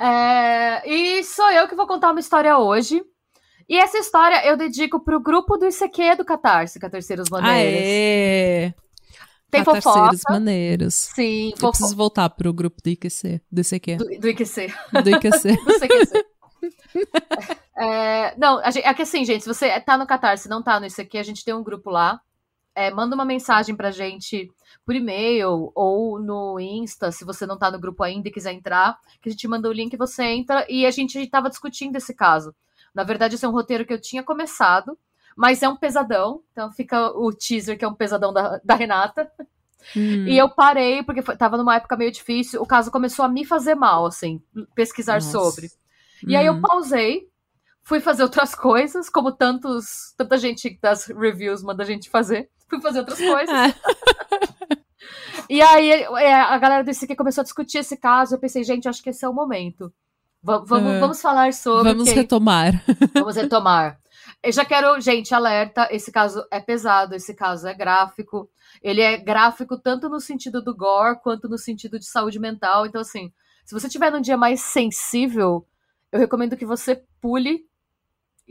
É, E sou eu que vou contar uma história hoje. E essa história eu dedico pro grupo do ICQ do Catarse, Catarceiros Maneiros. Aê! Tem fofoca. Maneiros. Sim, Eu fofo... preciso voltar pro grupo do IQC, do ICQ. do, do IQC. Do IQC. do CQC. É, não, a gente- é que assim, gente, se você tá no Catarse e não tá no ICQ, a gente tem um grupo lá. É, manda uma mensagem pra gente por e-mail ou no Insta, se você não tá no grupo ainda e quiser entrar, que a gente manda o link, você entra e a gente tava discutindo esse caso. Na verdade, esse é um roteiro que eu tinha começado, mas é um pesadão, então fica o teaser que é um pesadão da, da Renata. Hum. E eu parei, porque foi, tava numa época meio difícil, o caso começou a me fazer mal, assim, pesquisar Nossa. sobre. E aí eu Hum. pausei, fui fazer outras coisas, como tantos, tanta gente das reviews manda a gente fazer. Fui fazer outras coisas. Ah, E aí é, a galera desse aqui começou a discutir esse caso. Eu pensei, gente, acho que esse é o momento. Va- vamos, vamos falar sobre. vamos que- retomar. Vamos retomar. Eu já quero, gente, alerta. Esse caso é pesado, esse caso é gráfico. Ele é gráfico tanto no sentido do gore quanto no sentido de saúde mental. Então, assim, se você tiver num dia mais sensível, eu recomendo que você pule,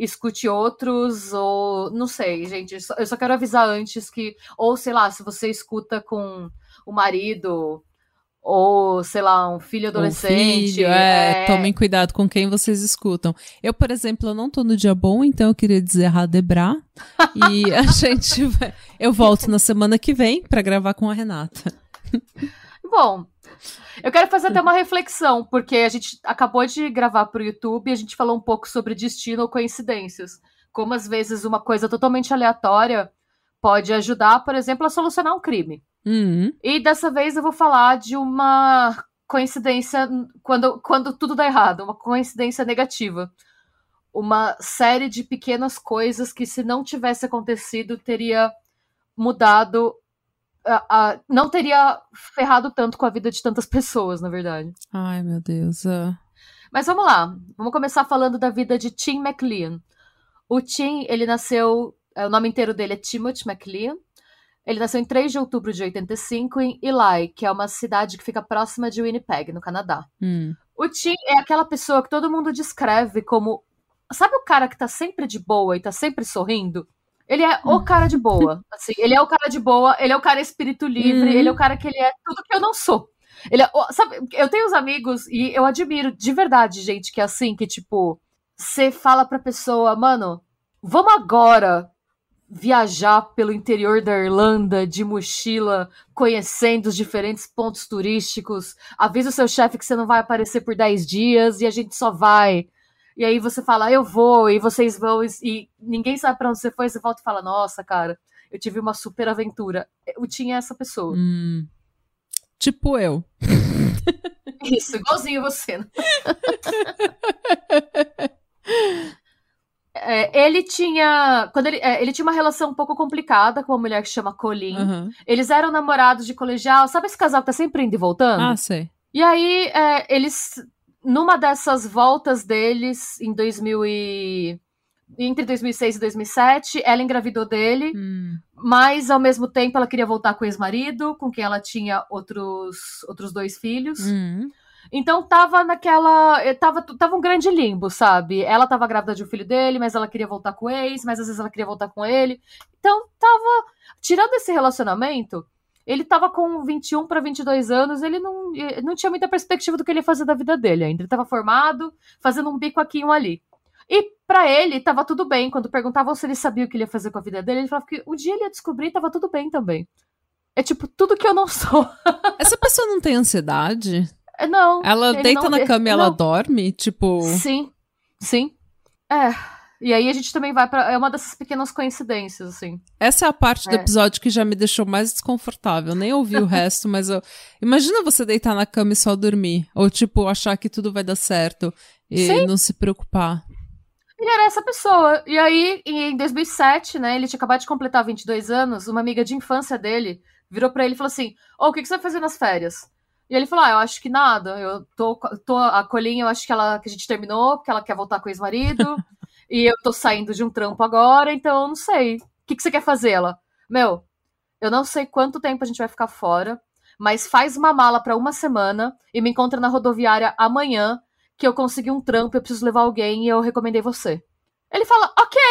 escute outros, ou não sei, gente. eu só- Eu só quero avisar antes que, ou sei lá, se você escuta com o marido, ou sei lá, um filho Um adolescente. filho, é, tomem cuidado com quem vocês escutam. Eu, por exemplo, eu não tô no dia bom, então eu queria dizer Radebra. e a gente vai... Eu volto na semana que vem pra gravar com a Renata. Bom, eu quero fazer até uma reflexão, porque a gente acabou de gravar pro YouTube e a gente falou um pouco sobre destino ou coincidências. Como às vezes uma coisa totalmente aleatória pode ajudar, por exemplo, a solucionar um crime. Hum. E dessa vez eu vou falar de uma coincidência quando, quando tudo dá errado, uma coincidência negativa. Uma série de pequenas coisas que, se não tivesse acontecido, teria mudado. A- a- não teria ferrado tanto com a vida de tantas pessoas, na verdade. Ai, meu Deus. ah. Mas vamos lá. Vamos começar falando da vida de Tim McLean. O Tim, ele nasceu. é, O nome inteiro dele é Timothy McLean. Ele nasceu em 3 de outubro de 85 em Eli, que é uma cidade que fica próxima de Winnipeg, no Canadá. Hum. O Tim é aquela pessoa que todo mundo descreve como. Sabe o cara que tá sempre de boa e tá sempre sorrindo? Ele é o cara de boa. Assim, ele é o cara de boa, ele é o cara espírito livre, Uhum. ele é o cara que ele é tudo que eu não sou. Ele é, sabe, eu tenho uns amigos e eu admiro de verdade gente que é assim, que tipo, você fala pra pessoa, mano, vamos agora viajar pelo interior da Irlanda de mochila, conhecendo os diferentes pontos turísticos. Avisa o seu chefe que você não vai aparecer por 10 dias e a gente só vai. E aí você fala, eu vou, e vocês vão, e, ninguém sabe pra onde você foi, você volta e fala, nossa, cara, eu tive uma super aventura. Eu tinha essa pessoa. Hum. Tipo eu. Isso, igualzinho você. né? É, ele tinha. Quando ele, é, ele tinha uma relação um pouco complicada com uma mulher que chama Colleen. Aham. Eles eram namorados de colegial. Sabe esse casal que tá sempre indo e voltando? Ah, sei. E aí, é, eles. Numa dessas voltas deles, em 2000 e. Entre 2006 e 2007, ela engravidou dele, Hum. mas ao mesmo tempo ela queria voltar com o ex-marido, com quem ela tinha outros, outros dois filhos. Hum. Então tava naquela. eh, Tava, tava um grande limbo, sabe? Ela tava grávida de um filho dele, mas ela queria voltar com o ex, mas às vezes ela queria voltar com ele. Então tava. Tirando esse relacionamento, ele tava com 21 para 22 anos, ele não, não tinha muita perspectiva do que ele ia fazer da vida dele ainda. Ele tava formado, fazendo um bico aqui e um ali. E pra ele, tava tudo bem. Quando perguntavam se ele sabia o que ele ia fazer com a vida dele, ele falava que o dia ele ia descobrir e tava tudo bem também. É tipo, tudo que eu não sou. Essa pessoa não tem ansiedade? É, Não. Ela deita na cama e ela não. dorme? Tipo. Sim, sim. É. E aí a gente também vai pra. É uma dessas pequenas coincidências, assim. Essa é a parte do É. episódio que já me deixou mais desconfortável. Nem ouvi o resto, mas eu. Imagina você deitar na cama e só dormir. Ou, tipo, achar que tudo vai dar certo. E Sim. não se preocupar. Ele era essa pessoa. E aí, em 2007, né, ele tinha acabado de completar 22 anos, uma amiga de infância dele virou pra ele e falou assim: Ô, o que, que você vai fazer nas férias? E ele falou: Ah, eu acho que nada. Eu tô, tô a Colinha, eu acho que ela que a gente terminou, porque ela quer voltar com o ex-marido. e eu tô saindo de um trampo agora, então eu não sei. O que, que você quer fazer? Ela, meu, eu não sei quanto tempo a gente vai ficar fora, mas faz uma mala pra uma semana e me encontra na rodoviária amanhã, que eu consegui um trampo, eu preciso levar alguém e eu recomendei você. Ele fala, ok,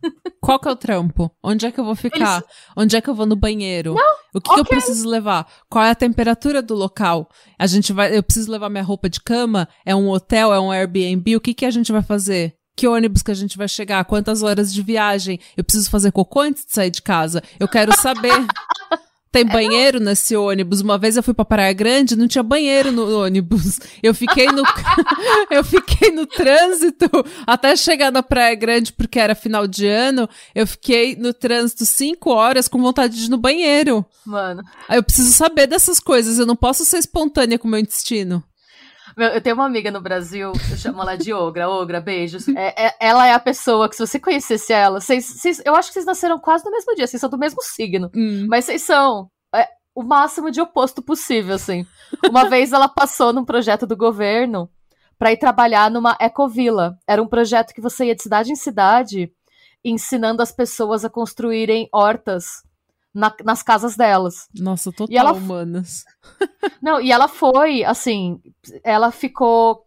Qual que é o trampo? Onde é que eu vou ficar? Onde é que eu vou no banheiro? o que, que eu preciso levar? Qual é a temperatura do local? A gente vai. Eu preciso levar minha roupa de cama? É um hotel? É um Airbnb? O que, que a gente vai fazer? Que ônibus que a gente vai chegar? Quantas horas de viagem? Eu preciso fazer cocô antes de sair de casa? Eu quero saber. Tem banheiro nesse ônibus? Uma vez eu fui pra Praia Grande, não tinha banheiro no ônibus. Eu fiquei no eu fiquei no trânsito até chegar na Praia Grande porque era final de ano. Eu fiquei no trânsito cinco horas com vontade de ir no banheiro. mano. Eu preciso saber dessas coisas. Eu não posso ser espontânea com o meu intestino. Meu, eu tenho uma amiga no Brasil, eu chamo ela de Ogra. Ogra, beijos. É, é- ela é a pessoa que, se você conhecesse ela, vocês, vocês- eu acho que vocês nasceram quase no mesmo dia, vocês são do mesmo signo. Hum. Mas vocês são é, o máximo de oposto possível, assim. Uma vez ela passou num projeto do governo pra ir trabalhar numa ecovila. Era um projeto que você ia de cidade em cidade ensinando as pessoas a construírem hortas na- nas casas delas. Nossa, total E ela- humanas. Não, e ela foi, assim, ela ficou.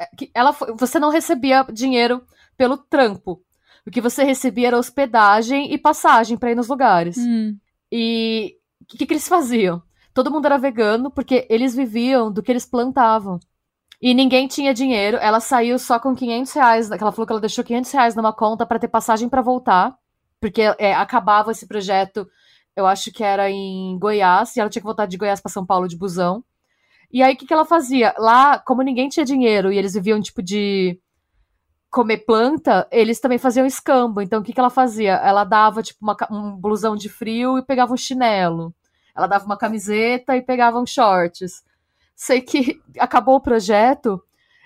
é, Ela foi- você não recebia dinheiro pelo trampo. O que você recebia era hospedagem e passagem pra ir nos lugares. Hum. E o que, que eles faziam? Todo mundo era vegano porque eles viviam do que eles plantavam. E ninguém tinha dinheiro. Ela saiu só com 500 reais. Ela falou que ela deixou 500 reais numa conta pra ter passagem pra voltar. Porque é, acabava esse projeto, eu acho que era em Goiás. E ela tinha que voltar de Goiás pra São Paulo de busão. E aí o que, que ela fazia? Lá, como ninguém tinha dinheiro e eles viviam tipo de comer planta, eles também faziam escambo. Então, o que, que ela fazia? Ela dava, tipo, uma um blusão de frio e pegava um chinelo. Ela dava uma camiseta e pegava uns shorts. Sei que acabou o projeto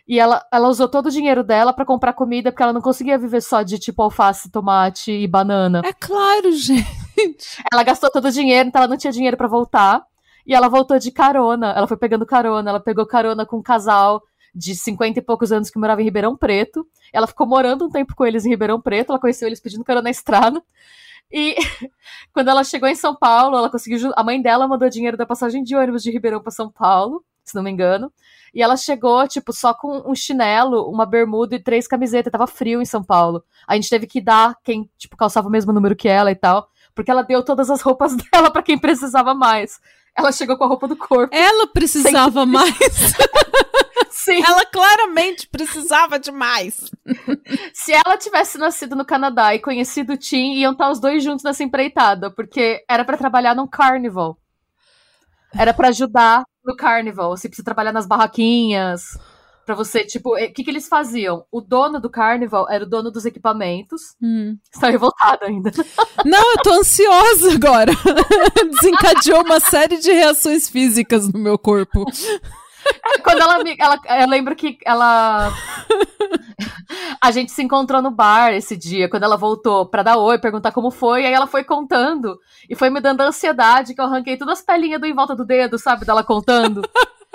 e ela, ela usou todo o dinheiro dela pra comprar comida, porque ela não conseguia viver só de, tipo, alface, tomate e banana. É claro, gente. Ela gastou todo o dinheiro, então ela não tinha dinheiro pra voltar. E ela voltou de carona. Ela foi pegando carona. Ela pegou carona com um casal de 50 e poucos anos que morava em Ribeirão Preto. Ela ficou morando um tempo com eles em Ribeirão Preto. Ela conheceu eles pedindo carona na estrada. E quando ela chegou em São Paulo, ela conseguiu. A mãe dela mandou dinheiro da passagem de ônibus de Ribeirão pra São Paulo, se não me engano. E ela chegou, tipo, só com um chinelo, uma bermuda e três camisetas. Tava frio em São Paulo. A gente teve que dar quem, tipo, calçava o mesmo número que ela e tal. Porque ela deu todas as roupas dela pra quem precisava mais. Ela chegou com a roupa do corpo. Ela precisava mais. Sim. Ela claramente precisava de mais. Se ela tivesse nascido no Canadá e conhecido o Tim, iam estar os dois juntos nessa empreitada, porque era pra trabalhar num carnival. Era pra ajudar no carnival. Você precisa trabalhar nas barraquinhas. Pra você, tipo, o que, que eles faziam? O dono do carnival era o dono dos equipamentos. Hum. Tá revoltada ainda. Não, eu tô ansiosa agora. Desencadeou uma série de reações físicas no meu corpo. Quando ela me. Ela, eu lembro que ela. A gente se encontrou no bar esse dia, quando ela voltou pra dar oi, perguntar como foi, e aí ela foi contando. E foi me dando ansiedade, que eu arranquei todas as pelinhas do em volta do dedo, sabe? Dela contando.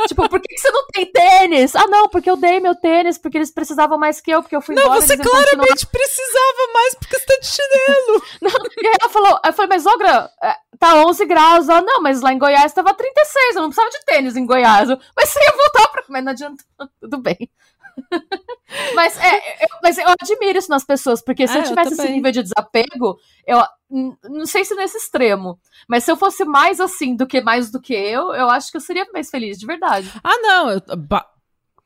Tipo, por que, você não tem tênis? Ah, não, porque eu dei meu tênis, porque eles precisavam mais que eu, porque eu fui Não, embora. você iam continuar. claramente precisava mais porque você tá de chinelo. E aí ela falou, eu falei, mas Ogra, é, tá 11 graus. Ela, não, mas lá em Goiás tava 36, eu não precisava de tênis em Goiás. Eu, mas você ia voltar pra... Mas não adianta, tudo bem. mas, é, eu, mas eu admiro isso nas pessoas, porque se Ah, eu eu tivesse esse também. nível de desapego, eu n- não sei se nesse extremo, mas se eu fosse mais assim do que mais do que eu, eu acho que eu seria mais feliz, de verdade. Ah, não. eu-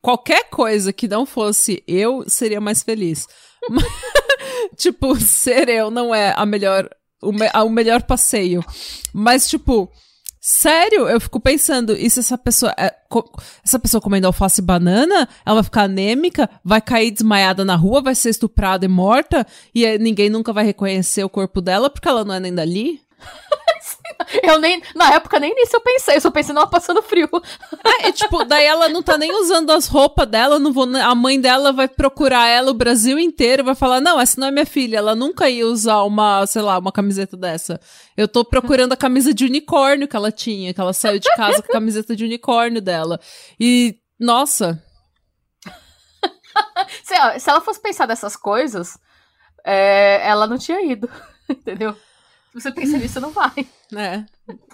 qualquer coisa que não fosse eu seria mais feliz. tipo, ser eu não é a melhor, o, me- a- o melhor passeio. Mas, tipo, sério, eu fico pensando, e se essa pessoa, é, essa pessoa comendo alface e banana, ela vai ficar anêmica, vai cair desmaiada na rua, vai ser estuprada e morta, e ninguém nunca vai reconhecer o corpo dela porque ela não é nem dali? Eu nem, na época, nem nisso eu pensei, eu só pensei, não, passando frio. É, e, tipo, daí ela não tá nem usando as roupas dela, não vou, a mãe dela vai procurar ela o Brasil inteiro, vai falar, não, essa não é minha filha, ela nunca ia usar uma, sei lá, uma camiseta dessa. Eu tô procurando a camisa de unicórnio que ela tinha, que ela saiu de casa com a camiseta de unicórnio dela. E, nossa... se, se ela fosse pensar dessas coisas, é, ela não tinha ido, entendeu? Se você pensa nisso, não vai. É.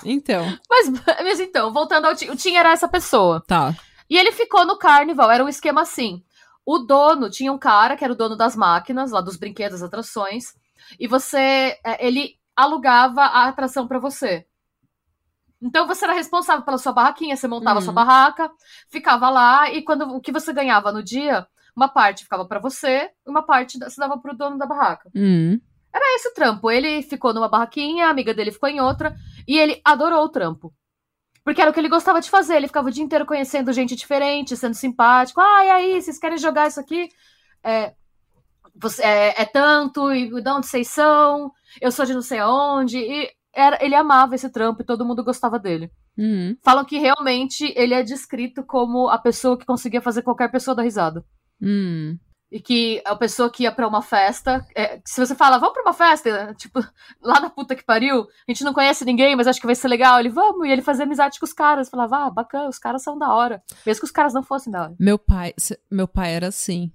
Então. Mas, mas então, voltando ao Tim, o Tim era essa pessoa. Tá. E ele ficou no Carnival, era um esquema assim. O dono tinha um cara que era o dono das máquinas, lá dos brinquedos, das atrações, e você, é, ele alugava a atração para você. Então você era responsável pela sua barraquinha, você montava Uhum. sua barraca, ficava lá e quando o que você ganhava no dia, uma parte ficava para você, e uma parte você dava pro dono da barraca. Hum. Era esse o trampo. Ele ficou numa barraquinha, a amiga dele ficou em outra, e ele adorou o trampo. Porque era o que ele gostava de fazer. Ele ficava o dia inteiro conhecendo gente diferente, sendo simpático. Ah, e aí, vocês querem jogar isso aqui? É, você- é, é tanto, e de onde vocês são? Eu sou de não sei aonde. E era, ele amava esse trampo e todo mundo gostava dele. Hum. Falam que realmente ele é descrito como a pessoa que conseguia fazer qualquer pessoa dar risada. Hum. E que a pessoa que ia pra uma festa. é, se você fala, vamos pra uma festa, tipo, lá na puta que pariu, a gente não conhece ninguém, mas acho que vai ser legal. Ele, vamos, e ele fazia amizade com os caras. Falava, ah, bacana, os caras são da hora. Mesmo que os caras não fossem da hora. Meu pai, meu pai era assim.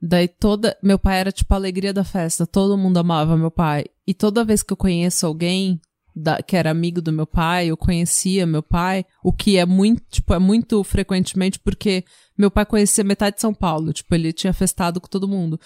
Daí toda, meu pai era tipo a alegria da festa, todo mundo amava meu pai. E toda vez que eu conheço alguém da- que era amigo do meu pai, eu conhecia meu pai, o que é muito, tipo, é muito frequentemente porque meu pai conhecia metade de São Paulo, tipo, ele tinha festado com todo mundo.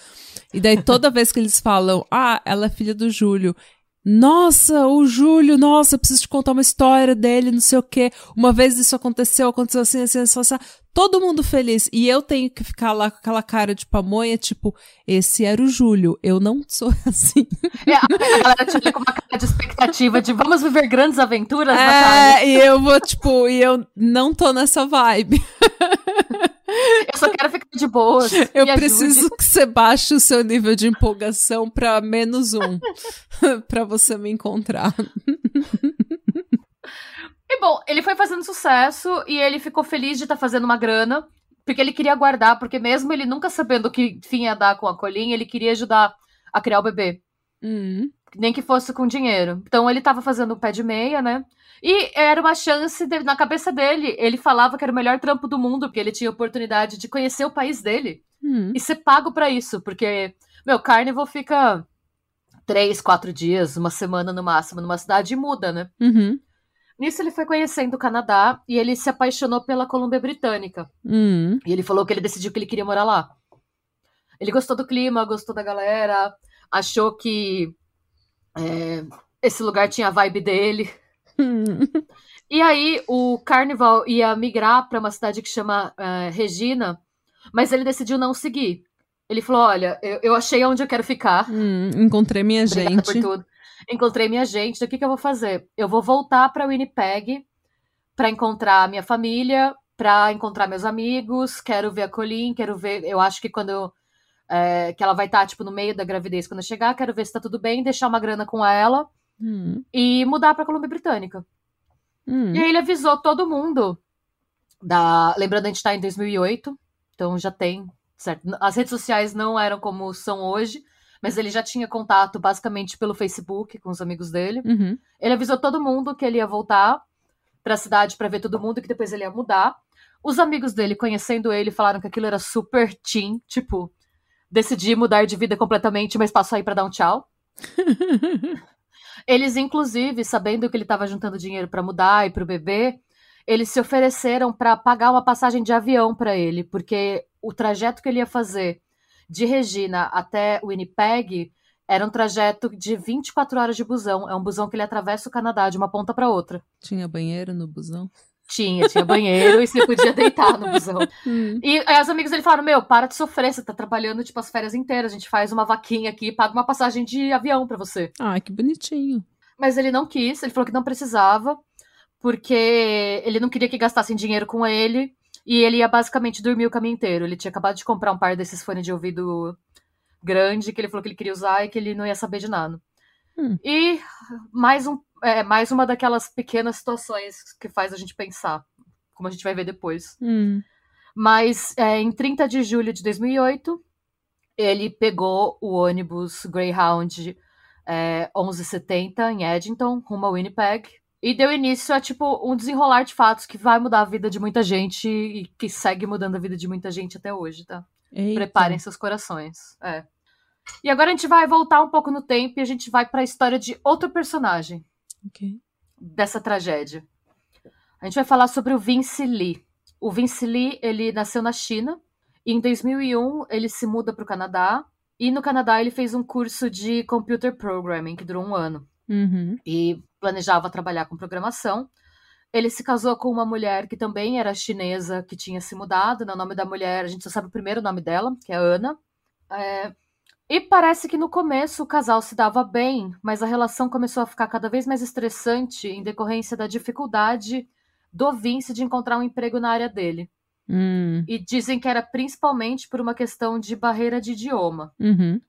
E daí toda vez que eles falam, ah, ela é filha do Júlio. Nossa, o Júlio, nossa, eu preciso te contar uma história dele, não sei o quê. Uma vez isso aconteceu, aconteceu assim, assim, assim, assim. Todo mundo feliz. E eu tenho que ficar lá com aquela cara de pamonha, tipo, esse era o Júlio. Eu não sou assim. É, a galera te olha com uma cara de expectativa de vamos viver grandes aventuras, Natália. É, e eu vou, tipo, e eu não tô nessa vibe. Eu só quero ficar de boas. Eu me ajude. preciso que você baixe o seu nível de empolgação pra menos um. pra você me encontrar. E bom, ele foi fazendo sucesso e ele ficou feliz de estar fazendo uma grana, porque ele queria guardar, porque mesmo ele nunca sabendo que fim ia dar com a colinha, ele queria ajudar a criar o bebê. Hum. Nem que fosse com dinheiro. Então ele tava fazendo o pé de meia, né? E era uma chance de- na cabeça dele. Ele falava que era o melhor trampo do mundo, porque ele tinha oportunidade de conhecer o país dele Hum. e ser pago pra isso, porque, meu, Carnival fica três, quatro dias, uma semana no máximo numa cidade e muda, né? Uhum. Nisso ele foi conhecendo o Canadá e ele se apaixonou pela Colômbia Britânica. Hum. E ele falou que ele decidiu que ele queria morar lá. Ele gostou do clima, gostou da galera, achou que é, esse lugar tinha a vibe dele. E aí o Carnival ia migrar para uma cidade que chama é, Regina, mas ele decidiu não seguir. Ele falou: Olha, eu, eu achei onde eu quero ficar. Hum. Encontrei minha Obrigada gente. por tudo. Encontrei minha gente. O que, que eu vou fazer? Eu vou voltar para Winnipeg para encontrar minha família, para encontrar meus amigos. Quero ver a Colin, quero ver. Eu acho que quando eu, é, que ela vai estar tipo no meio da gravidez quando eu chegar, quero ver se tá tudo bem, deixar uma grana com ela Hum. e mudar para Colômbia Britânica. Hum. E aí ele avisou todo mundo da, lembrando a gente tá em 2008, então já tem, certo? As redes sociais não eram como são hoje, mas ele já tinha contato basicamente pelo Facebook com os amigos dele. Uhum. Ele avisou todo mundo que ele ia voltar pra cidade pra ver todo mundo e que depois ele ia mudar. Os amigos dele, conhecendo ele, falaram que aquilo era super teen, tipo, decidi mudar de vida completamente, mas passo aí pra dar um tchau. Eles, inclusive, sabendo que ele estava juntando dinheiro pra mudar e pro bebê, eles se ofereceram pra pagar uma passagem de avião pra ele, porque o trajeto que ele ia fazer de Regina até Winnipeg era um trajeto de 24 horas de busão. É um busão que ele atravessa o Canadá de uma ponta pra outra. Tinha banheiro no busão? Tinha, tinha banheiro e você podia deitar no busão. Hum. E aí os amigos dele falaram: Meu, para de sofrer, você tá trabalhando tipo as férias inteiras, a gente faz uma vaquinha aqui e paga uma passagem de avião pra você. Ah, que bonitinho. Mas ele não quis, ele falou que não precisava, porque ele não queria que gastassem dinheiro com ele. E ele ia basicamente dormir o caminho inteiro. Ele tinha acabado de comprar um par desses fones de ouvido grande, que ele falou que ele queria usar e que ele não ia saber de nada. Hum. E mais um. É mais uma daquelas pequenas situações que faz a gente pensar, como a gente vai ver depois. Hum. Mas é, em 30 de julho de 2008, ele pegou o ônibus Greyhound é, 1170 em Edmonton, rumo a Winnipeg, e deu início a, tipo, um desenrolar de fatos que vai mudar a vida de muita gente e que segue mudando a vida de muita gente até hoje, tá? Eita. Preparem seus corações. É. E agora a gente vai voltar um pouco no tempo e a gente vai para a história de outro personagem Ok. dessa tragédia. A gente vai falar sobre o Vince Lee. O Vince Lee, ele nasceu na China e em 2001 ele se muda para o Canadá e no Canadá ele fez um curso de computer programming que durou um ano Uhum. e planejava trabalhar com programação. Ele se casou com uma mulher que também era chinesa, que tinha se mudado. né? O nome da mulher, a gente só sabe o primeiro nome dela, que é Ana. É, E parece que no começo o casal se dava bem, mas a relação começou a ficar cada vez mais estressante em decorrência da dificuldade do Vince de encontrar um emprego na área dele. Hum. E dizem que era principalmente por uma questão de barreira de idioma. Uhum.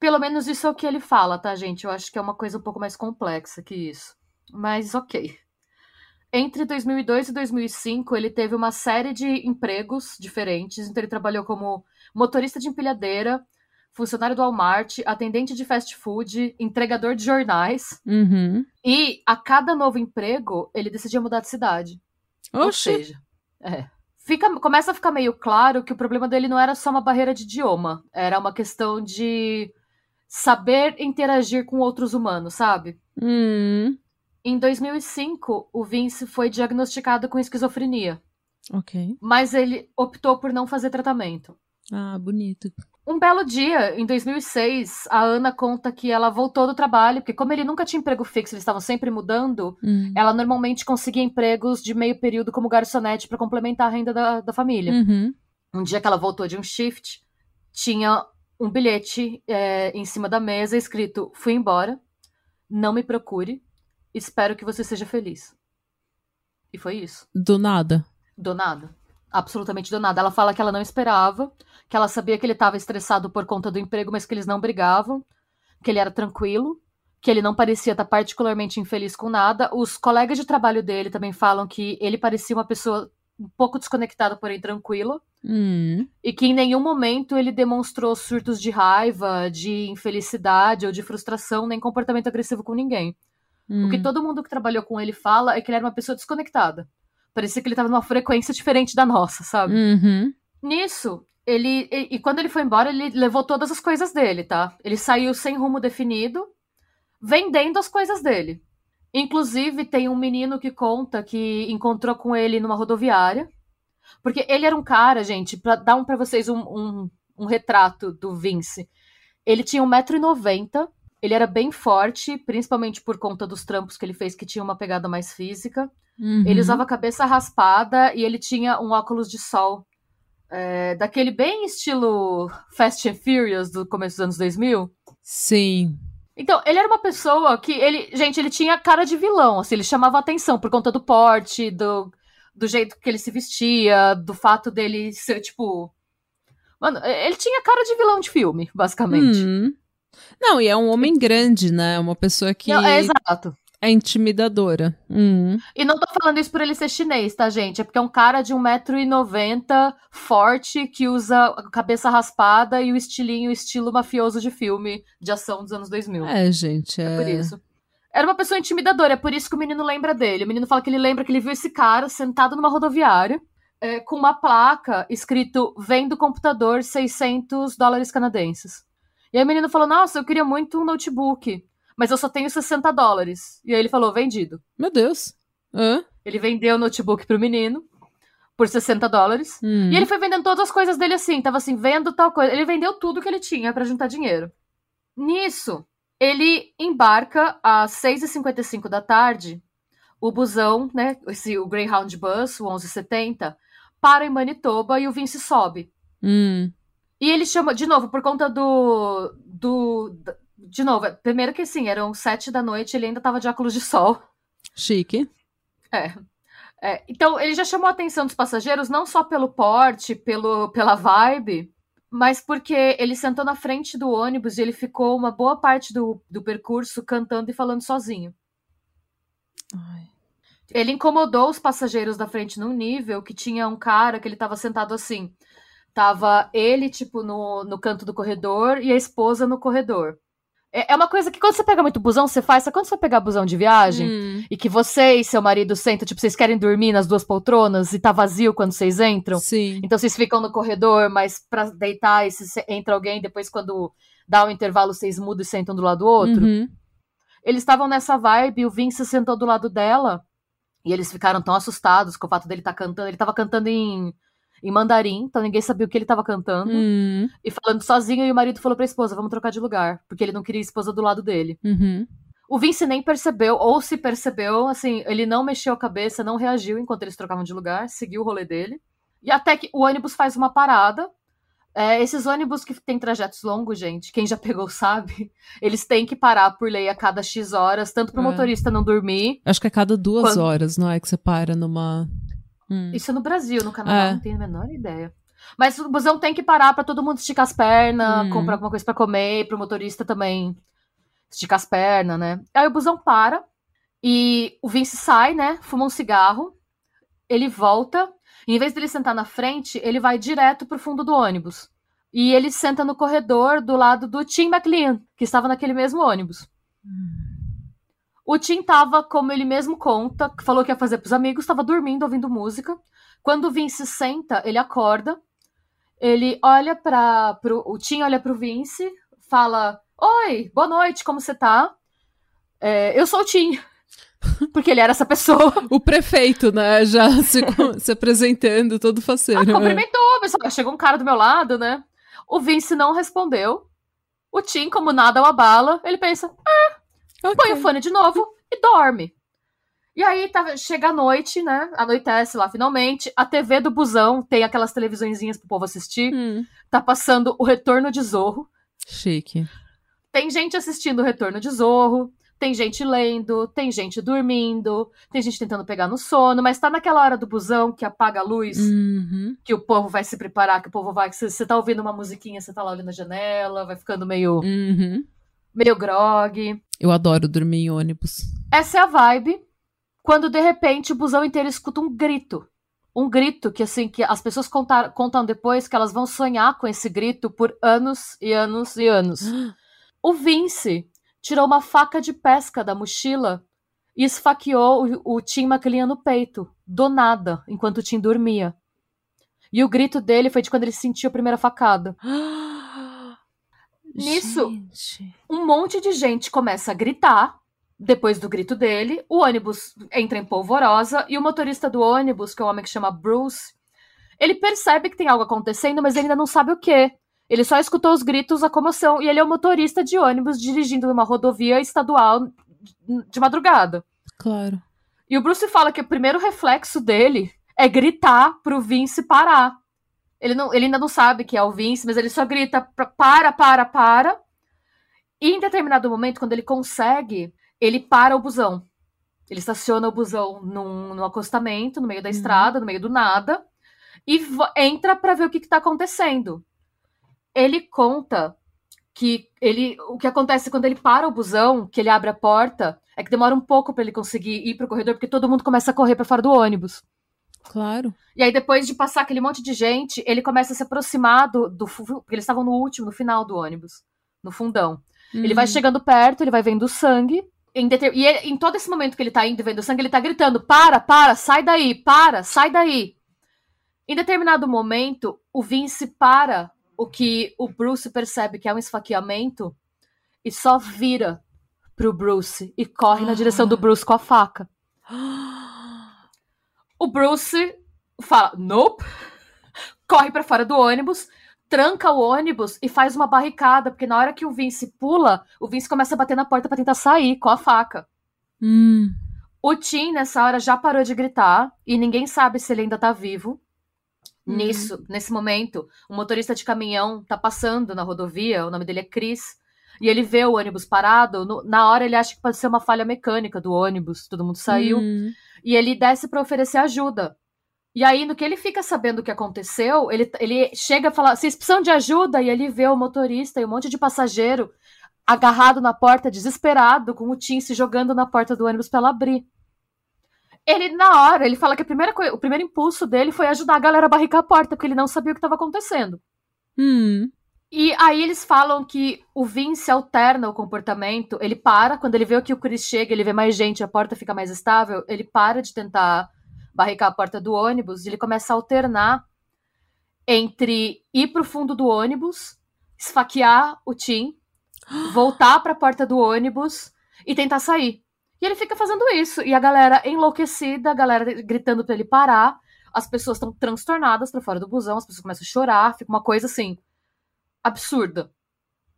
Pelo menos isso é o que ele fala, tá, gente? Eu acho que é uma coisa um pouco mais complexa que isso. Mas ok. Entre 2002 e 2005, ele teve uma série de empregos diferentes. Então, ele trabalhou como motorista de empilhadeira, funcionário do Walmart, atendente de fast food, entregador de jornais. Uhum. E a cada novo emprego, ele decidia mudar de cidade. Ou Oxi. seja, é. Fica, começa a ficar meio claro que o problema dele não era só uma barreira de idioma, era uma questão de saber interagir com outros humanos, sabe? Hum. Em 2005, o Vince foi diagnosticado com esquizofrenia, Ok. mas ele optou por não fazer tratamento. Ah, bonito. Um belo dia, em 2006, a Ana conta que ela voltou do trabalho, porque como ele nunca tinha emprego fixo, eles estavam sempre mudando, Hum. ela normalmente conseguia empregos de meio período como garçonete para complementar a renda da, da família. Uhum. Um dia que ela voltou de um shift, tinha um bilhete é, em cima da mesa escrito: Fui embora, não me procure, espero que você seja feliz. E foi isso. Do nada. Do nada. Absolutamente do nada. Ela fala que ela não esperava, que ela sabia que ele estava estressado por conta do emprego, mas que eles não brigavam, que ele era tranquilo, que ele não parecia estar particularmente infeliz com nada. Os colegas de trabalho dele também falam que ele parecia uma pessoa um pouco desconectada, porém tranquila. Hum. E que em nenhum momento ele demonstrou surtos de raiva, de infelicidade ou de frustração, nem comportamento agressivo com ninguém. Hum. O que todo mundo que trabalhou com ele fala é que ele era uma pessoa desconectada. Parecia que ele estava numa frequência diferente da nossa, sabe? Uhum. Nisso, ele. E, e quando ele foi embora, ele levou todas as coisas dele, tá? Ele saiu sem rumo definido, vendendo as coisas dele. Inclusive, tem um menino que conta que encontrou com ele numa rodoviária. Porque ele era um cara, gente, pra dar um, pra vocês um, um, um retrato do Vince. Ele tinha 1,90m, ele era bem forte, principalmente por conta dos trampos que ele fez, que tinha uma pegada mais física. Uhum. Ele usava a cabeça raspada e ele tinha um óculos de sol. É, daquele bem estilo Fast and Furious do começo dos anos 2000. Sim. Então, ele era uma pessoa que ele, gente, ele tinha cara de vilão, assim, ele chamava atenção por conta do porte, do, do jeito que ele se vestia, do fato dele ser tipo, mano, ele tinha cara de vilão de filme, basicamente. Hum. Não, e é um homem grande, né? Uma pessoa que Não, é exato. É intimidadora. Hum. E não tô falando isso por ele ser chinês, tá, gente? É porque é um cara de 1,90m, forte, que usa a cabeça raspada e o estilinho, estilo mafioso de filme de ação dos anos 2000. É, gente. É, É por isso. Era uma pessoa intimidadora, é por isso que o menino lembra dele. O menino fala que ele lembra que ele viu esse cara sentado numa rodoviária é, com uma placa escrito Vendo computador 600 dólares canadenses. E aí o menino falou: Nossa, eu queria muito um notebook, mas eu só tenho 60 dólares. E aí ele falou: Vendido. Meu Deus. Hã? Ele vendeu o notebook pro menino por 60 dólares. Hum. E ele foi vendendo todas as coisas dele assim, tava assim, vendo tal coisa. Ele vendeu tudo que ele tinha pra juntar dinheiro. Nisso, ele embarca às 6h55 da tarde, o busão, né, esse, o Greyhound Bus, o 1170, para em Manitoba e o Vince sobe. Hum. E ele chama, de novo, por conta do. do de novo, primeiro que assim, eram sete da noite, ele ainda tava de óculos de sol. Chique. É. É, então, ele já chamou a atenção dos passageiros não só pelo porte, pelo, pela vibe, mas porque ele sentou na frente do ônibus e ele ficou uma boa parte do, do percurso cantando e falando sozinho. Ai. Ele incomodou os passageiros da frente num nível que tinha um cara que ele tava sentado assim. Tava ele, tipo, no, no canto do corredor e a esposa no corredor. É, é uma coisa que quando você pega muito busão, você faz. Sabe quando você pegar busão de viagem Hum, e que você e seu marido sentam, tipo, vocês querem dormir nas duas poltronas e tá vazio quando vocês entram? sim. Então vocês ficam no corredor, mas pra deitar, e se entra alguém, depois quando dá um intervalo, vocês mudam e sentam do lado do outro. Uhum. Eles estavam nessa vibe, o Vince sentou do lado dela, e eles ficaram tão assustados com o fato dele estar cantando. Ele tava cantando em, em mandarim, então ninguém sabia o que ele tava cantando. Hum, E falando sozinho, e o marido falou pra esposa, vamos trocar de lugar, porque ele não queria a esposa do lado dele. uhum. O Vince nem percebeu, ou se percebeu, assim, ele não mexeu a cabeça, não reagiu enquanto eles trocavam de lugar, seguiu o rolê dele. E até que o ônibus faz uma parada. É, esses ônibus que tem trajetos longos, gente, quem já pegou sabe, eles têm que parar por lei a cada X horas, tanto pro É. motorista não dormir. Acho que a cada duas Quando- horas, não é que você para numa. Hum. Isso é no Brasil, no Canadá, É. não tenho a menor ideia. Mas o busão tem que parar pra todo mundo esticar as pernas, Hum. comprar alguma coisa pra comer, pro motorista também esticar as pernas, né? Aí o busão para e o Vince sai, né? Fuma um cigarro, ele volta, e em vez dele sentar na frente, ele vai direto pro fundo do ônibus. E ele senta no corredor do lado do Tim McLean, que estava naquele mesmo ônibus. O Tim tava, como ele mesmo conta, falou que ia fazer pros amigos, tava dormindo, ouvindo música. Quando o Vince senta, ele acorda. Ele olha para pro o Tim olha pro Vince, fala: "Oi, boa noite, como você tá?" "É, eu sou o Tim." Porque ele era essa pessoa. O prefeito, né? Já se, se apresentando, todo faceiro. Ah, cumprimentou, pessoal. Chegou um cara do meu lado, né? O Vince não respondeu. O Tim, como nada o abala, ele pensa: Ok. põe o fone de novo e dorme. E aí tá, chega a noite, né? Anoitece lá finalmente. A TV do busão tem aquelas televisõezinhas pro povo assistir. Hum, Tá passando o Retorno de Zorro. chique. Tem gente assistindo o Retorno de Zorro. Tem gente lendo, tem gente dormindo, tem gente tentando pegar no sono, mas tá naquela hora do busão que apaga a luz, Uhum. que o povo vai se preparar, que o povo vai. você tá ouvindo uma musiquinha, você tá lá olhando a janela, vai ficando meio, Uhum. meio grog. Eu adoro dormir em ônibus. Essa é a vibe. Quando de repente o busão inteiro escuta um grito. Um grito que assim que as pessoas contar- contam depois que elas vão sonhar com esse grito por anos e anos e anos. O Vince tirou uma faca de pesca da mochila e esfaqueou o, o Tim McLean no peito, do nada, enquanto o Tim dormia. E o grito dele foi de quando ele sentiu a primeira facada. Nisso- Gente. um monte de gente começa a gritar depois do grito dele. O ônibus entra em polvorosa e o motorista do ônibus, que é um homem que chama Bruce, ele percebe que tem algo acontecendo, mas ele ainda não sabe o que. Ele só escutou os gritos, a comoção, e ele é o motorista de ônibus dirigindo numa rodovia estadual de madrugada. Claro. E o Bruce fala que o primeiro reflexo dele é gritar pro Vince parar. Ele, não, ele ainda não sabe que é o Vince, mas ele só grita para, para, para. E em determinado momento, quando ele consegue, ele para o busão. Ele estaciona o busão num, num acostamento, no meio da Uhum. estrada, no meio do nada, e entra pra ver o que, que tá acontecendo. Ele conta que ele, o que acontece quando ele para o busão, que ele abre a porta, é que demora um pouco pra ele conseguir ir pro corredor, porque todo mundo começa a correr pra fora do ônibus. Claro. E aí, depois de passar aquele monte de gente, ele começa a se aproximar do. do porque eles estavam no último, no final do ônibus, no fundão. Ele vai Uhum. chegando perto, ele vai vendo o sangue. Em deter- E ele- em todo esse momento que ele tá indo e vendo o sangue, ele tá gritando: para, para, sai daí, para, sai daí. Em determinado momento, o Vince para o que o Bruce percebe que é um esfaqueamento e só vira pro Bruce e corre na direção do Ah. Bruce com a faca. O Bruce fala, nope, corre pra fora do ônibus, tranca o ônibus e faz uma barricada, porque na hora que o Vince pula, o Vince começa a bater na porta pra tentar sair com a faca. Hum. O Tim, nessa hora, já parou de gritar e ninguém sabe se ele ainda tá vivo. Uhum. Nisso, nesse momento, um motorista de caminhão tá passando na rodovia, o nome dele é Chris, e ele vê o ônibus parado. no- na hora, ele acha que pode ser uma falha mecânica do ônibus, todo mundo saiu. Hum. E ele desce pra oferecer ajuda. E aí, no que ele fica sabendo o que aconteceu, ele, ele chega a falar: vocês precisam de ajuda? E ele vê o motorista e um monte de passageiro agarrado na porta, desesperado, com o Tim se jogando na porta do ônibus pra ela abrir. Ele, na hora, ele fala que a primeira o primeiro impulso dele foi ajudar a galera a barricar a porta, porque ele não sabia o que estava acontecendo. Hum. E aí eles falam que o Vince alterna o comportamento, ele para, quando ele vê que o Chris chega, ele vê mais gente, a porta fica mais estável, ele para de tentar barricar a porta do ônibus, e ele começa a alternar entre ir pro fundo do ônibus, esfaquear o Tim, voltar para a porta do ônibus e tentar sair. E ele fica fazendo isso. E a galera enlouquecida, a galera gritando pra ele parar. As pessoas estão transtornadas para fora do busão, as pessoas começam a chorar, fica uma coisa assim absurda.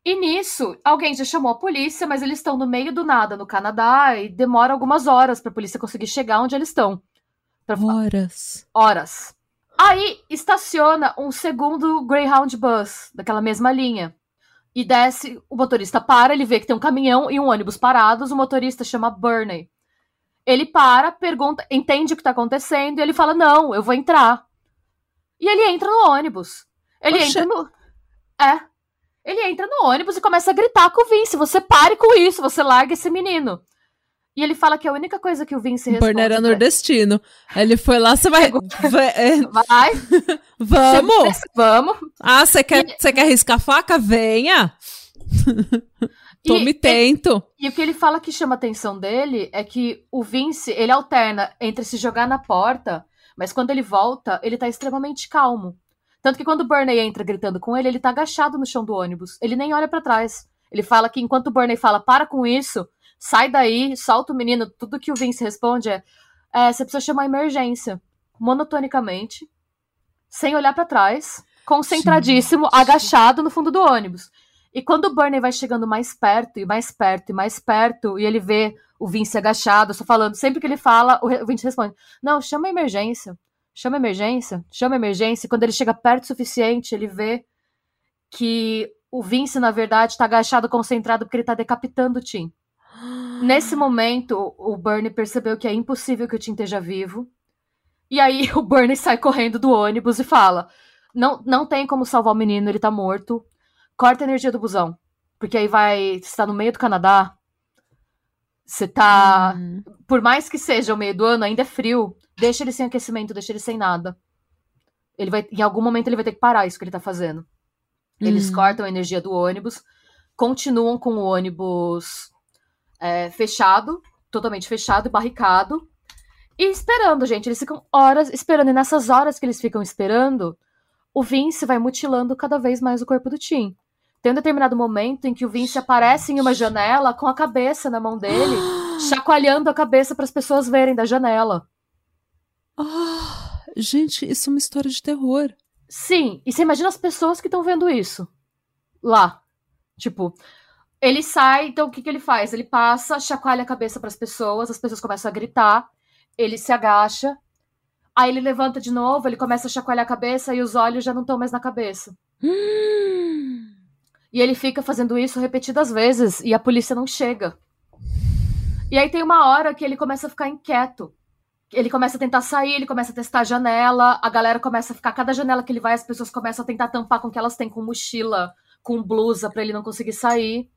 E nisso, alguém já chamou a polícia, mas eles estão no meio do nada no Canadá e demora algumas horas para a polícia conseguir chegar onde eles estão. Pra... Horas. Horas. Aí estaciona um segundo Greyhound Bus, daquela mesma linha. E desce, o motorista para, ele vê que tem um caminhão e um ônibus parados, o motorista chama Bernie. Ele para, pergunta, entende o que tá acontecendo, e ele fala: Não, eu vou entrar. E ele entra no ônibus. Ele entra no. É. Ele entra no ônibus e começa a gritar com o Vince: Você pare com isso, você larga esse menino. E ele fala que a única coisa que o Vince responde... Burner era nordestino. Ele foi lá, você vai... vai. Vamos! Vamos! Ah, você quer, e... quer riscar a faca? Venha! Tome e, tento. E, e, o que ele fala que chama a atenção dele é que o Vince, ele alterna entre se jogar na porta, mas quando ele volta, ele tá extremamente calmo. Tanto que quando o Burney entra gritando com ele, ele tá agachado no chão do ônibus. Ele nem olha para trás. Ele fala que enquanto o Burney fala, para com isso, sai daí, solta o menino, tudo que o Vince responde é, é você precisa chamar emergência, monotonicamente, sem olhar para trás, concentradíssimo, Gente. agachado no fundo do ônibus. E quando o Bernie vai chegando mais perto, e mais perto, e mais perto, e ele vê o Vince agachado, só falando, sempre que ele fala, o Vince responde, não, chama a emergência, chama emergência, chama emergência. E quando ele chega perto o suficiente, ele vê que o Vince, na verdade, está agachado, concentrado, porque ele está decapitando o Tim. Nesse momento, o Bernie percebeu que é impossível que o Tim esteja vivo. E aí o Bernie sai correndo do ônibus e fala: Não, não tem como salvar o menino, ele tá morto. Corta a energia do busão. Porque aí vai. Você tá no meio do Canadá. Você tá. Uhum. Por mais que seja o meio do ano, ainda é frio. Deixa ele sem aquecimento, deixa ele sem nada. Ele vai, em algum momento ele vai ter que parar isso que ele tá fazendo. Eles uhum. cortam a energia do ônibus, continuam com o ônibus é, fechado, totalmente fechado e barricado. E esperando, gente. Eles ficam horas esperando. E nessas horas que eles ficam esperando, o Vince vai mutilando cada vez mais o corpo do Tim. Tem um determinado momento em que o Vince aparece em uma janela com a cabeça na mão dele, chacoalhando a cabeça para as pessoas verem da janela. Ah, gente, isso é uma história de terror. Sim, e você imagina as pessoas que estão vendo isso lá. Tipo, ele sai, então o que, que ele faz? Ele passa, chacoalha a cabeça para as pessoas, as pessoas começam a gritar, ele se agacha, aí ele levanta de novo, ele começa a chacoalhar a cabeça e os olhos já não estão mais na cabeça. Hum. E ele fica fazendo isso repetidas vezes e a polícia não chega. E aí tem uma hora que ele começa a ficar inquieto. Ele começa a tentar sair, ele começa a testar a janela, a galera começa a ficar, cada janela que ele vai, as pessoas começam a tentar tampar com que elas têm, com mochila, com blusa, para ele não conseguir sair.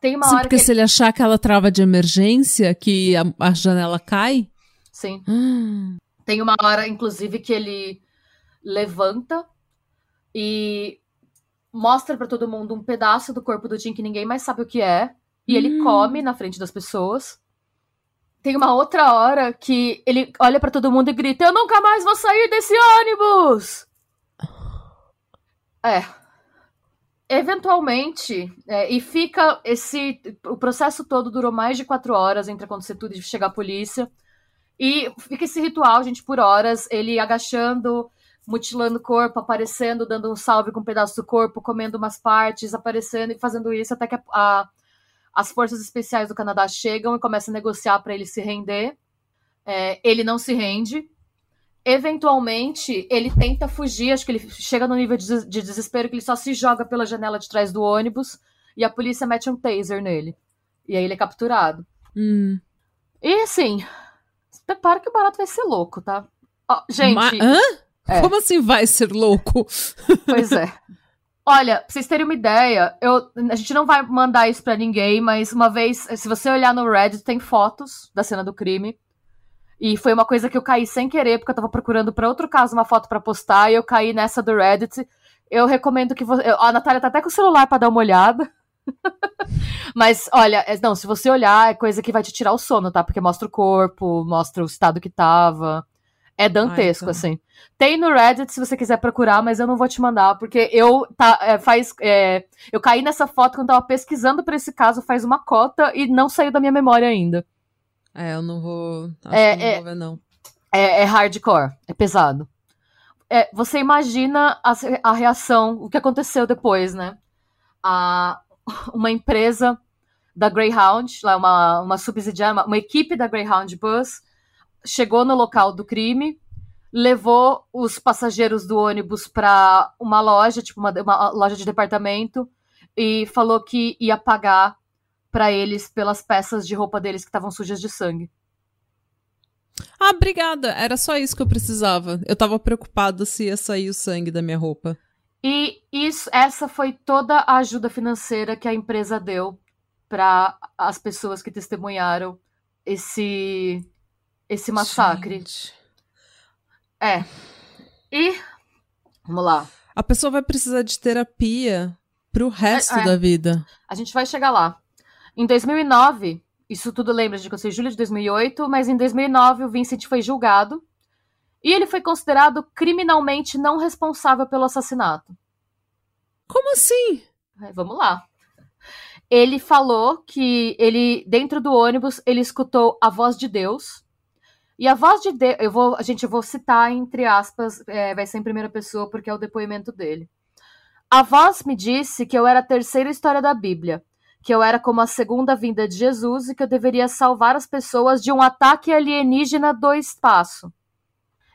Tem uma Sim, hora porque que se ele... ele achar aquela trava de emergência, que a, a janela cai. Sim. Hum. Tem uma hora, inclusive, que ele levanta e mostra para todo mundo um pedaço do corpo do Tim que ninguém mais sabe o que é. E hum. ele come na frente das pessoas. Tem uma outra hora que ele olha para todo mundo e grita: Eu nunca mais vou sair desse ônibus! É eventualmente, é, e fica esse. O processo todo durou mais de quatro horas entre acontecer tudo e chegar a polícia. E fica esse ritual, gente, por horas, ele agachando, mutilando o corpo, aparecendo, dando um salve com um pedaço do corpo, comendo umas partes, aparecendo e fazendo isso até que a, a, as forças especiais do Canadá chegam e começam a negociar para ele se render. É, ele não se rende, eventualmente ele tenta fugir, acho que ele chega no nível de, desespero que ele só se joga pela janela de trás do ônibus e a polícia mete um taser nele. E aí ele é capturado. Hum. E assim, prepara que o barato vai ser louco, tá? Oh, gente. Ma hã? É. Como assim vai ser louco? Pois é. Olha, pra vocês terem uma ideia, eu, a gente não vai mandar isso pra ninguém, mas uma vez, se você olhar no Reddit, tem fotos da cena do crime. E foi uma coisa que eu caí sem querer, porque eu tava procurando para outro caso uma foto para postar, e eu caí nessa do Reddit. Eu recomendo que você. A Natália tá até com o celular para dar uma olhada. Mas, olha, é, não, se você olhar, é coisa que vai te tirar o sono, tá? Porque mostra o corpo, mostra o estado que tava. É dantesco, Ai, assim. Tem no Reddit se você quiser procurar, mas eu não vou te mandar, porque eu tá, é, faz. É, eu caí nessa foto quando tava pesquisando pra esse caso faz uma cota e não saiu da minha memória ainda. É, eu não vou. É, não é, vou ver, não. É, é hardcore, é pesado. É, você imagina a, a reação, o que aconteceu depois, né? A, uma empresa da Greyhound, lá uma, uma subsidiária, uma, uma equipe da Greyhound Bus, chegou no local do crime, levou os passageiros do ônibus para uma loja, tipo uma, uma, loja de departamento, e falou que ia pagar para eles pelas peças de roupa deles que estavam sujas de sangue. Ah, obrigada. Era só isso que eu precisava. Eu tava preocupado se ia sair o sangue da minha roupa. E isso, essa foi toda a ajuda financeira que a empresa deu para as pessoas que testemunharam esse esse massacre. Gente. É. E vamos lá. A pessoa vai precisar de terapia pro resto é, é. da vida. A gente vai chegar lá. Em 2009, isso tudo lembra de que eu sei julho de 2008, mas em 2009 o Vincent foi julgado e ele foi considerado criminalmente não responsável pelo assassinato. Como assim? É, vamos lá. Ele falou que ele dentro do ônibus ele escutou a voz de Deus e a voz de Deus, eu vou, gente vou citar entre aspas, é, vai ser em primeira pessoa porque é o depoimento dele. A voz me disse que eu era a terceira história da Bíblia, que eu era como a segunda vinda de Jesus e que eu deveria salvar as pessoas de um ataque alienígena do espaço.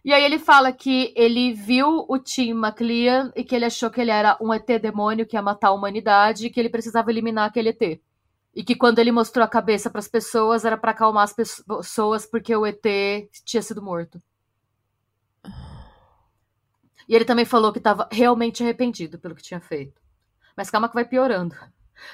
E aí ele fala que ele viu o Tim McLean e que ele achou que ele era um ET demônio que ia matar a humanidade e que ele precisava eliminar aquele ET. E que quando ele mostrou a cabeça para as pessoas era para acalmar as pessoas porque o ET tinha sido morto. E ele também falou que estava realmente arrependido pelo que tinha feito. Mas calma que vai piorando.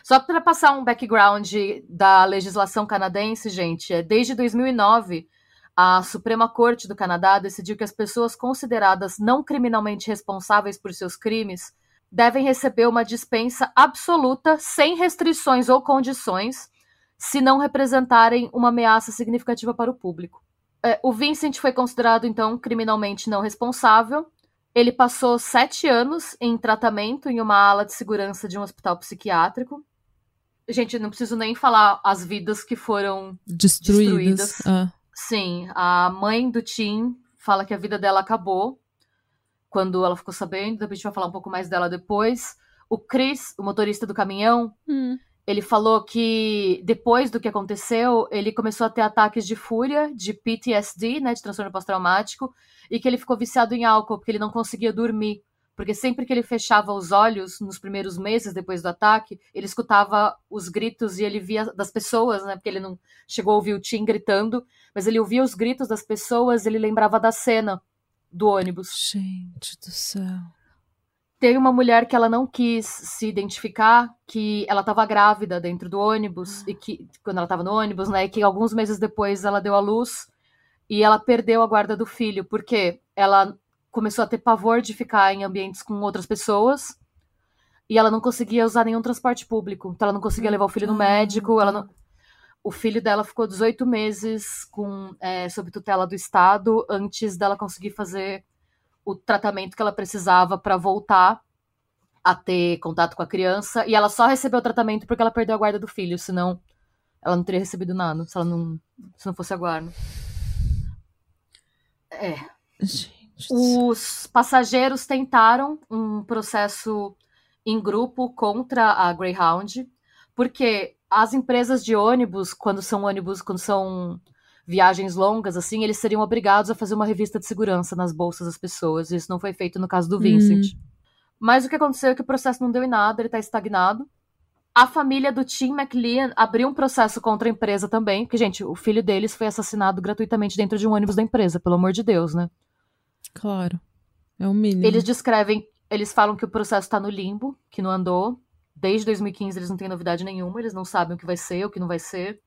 Só para passar um background da legislação canadense, gente, é desde 2009 a Suprema Corte do Canadá decidiu que as pessoas consideradas não criminalmente responsáveis por seus crimes devem receber uma dispensa absoluta, sem restrições ou condições, se não representarem uma ameaça significativa para o público. É, o Vincent foi considerado, então, criminalmente não responsável. Ele passou sete anos em tratamento em uma ala de segurança de um hospital psiquiátrico. Gente, não preciso nem falar as vidas que foram destruídas. destruídas. Ah. Sim, a mãe do Tim fala que a vida dela acabou quando ela ficou sabendo, a gente vai falar um pouco mais dela depois. O Chris, o motorista do caminhão, hum. ele falou que depois do que aconteceu, ele começou a ter ataques de fúria, de PTSD, né, de transtorno pós-traumático, e que ele ficou viciado em álcool porque ele não conseguia dormir. Porque sempre que ele fechava os olhos, nos primeiros meses depois do ataque, ele escutava os gritos e ele via das pessoas, né? Porque ele não chegou a ouvir o Tim gritando, mas ele ouvia os gritos das pessoas, ele lembrava da cena do ônibus. Gente do céu. Tem uma mulher que ela não quis se identificar, que ela estava grávida dentro do ônibus, e que, quando ela estava no ônibus, né, e que alguns meses depois ela deu à luz e ela perdeu a guarda do filho, porque ela começou a ter pavor de ficar em ambientes com outras pessoas e ela não conseguia usar nenhum transporte público. Então ela não conseguia levar o filho no médico, ela não o filho dela ficou 18 meses com, é, sob tutela do Estado antes dela conseguir fazer o tratamento que ela precisava para voltar a ter contato com a criança. E ela só recebeu o tratamento porque ela perdeu a guarda do filho, senão ela não teria recebido nada, se ela não, se não fosse a guarda. É. Gente. Os passageiros tentaram um processo em grupo contra a Greyhound, porque as empresas de ônibus, quando são ônibus, quando são viagens longas, assim, eles seriam obrigados a fazer uma revista de segurança nas bolsas das pessoas. Isso não foi feito no caso do Vincent. Hum. Mas o que aconteceu é que o processo não deu em nada, ele tá estagnado. A família do Tim McLean abriu um processo contra a empresa também, porque, gente, o filho deles foi assassinado gratuitamente dentro de um ônibus da empresa, pelo amor de Deus, né? Claro. É o mínimo. Eles descrevem, eles falam que o processo tá no limbo, que não andou, Desde 2015 eles não têm novidade nenhuma, eles não sabem o que vai ser, o que não vai ser.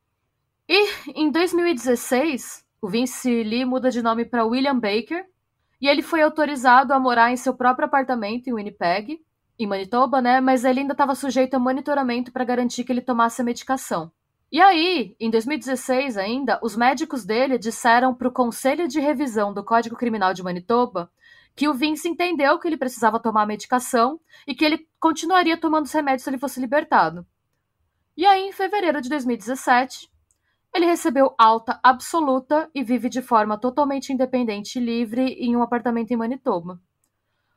E em 2016, o Vince Lee muda de nome para William Baker e ele foi autorizado a morar em seu próprio apartamento em Winnipeg, em Manitoba, né? Mas ele ainda estava sujeito a monitoramento para garantir que ele tomasse a medicação. E aí, em 2016 ainda, os médicos dele disseram para o Conselho de Revisão do Código Criminal de Manitoba que o Vince entendeu que ele precisava tomar a medicação e que ele continuaria tomando os remédios se ele fosse libertado. E aí, em fevereiro de 2017, ele recebeu alta absoluta e vive de forma totalmente independente e livre em um apartamento em Manitoba.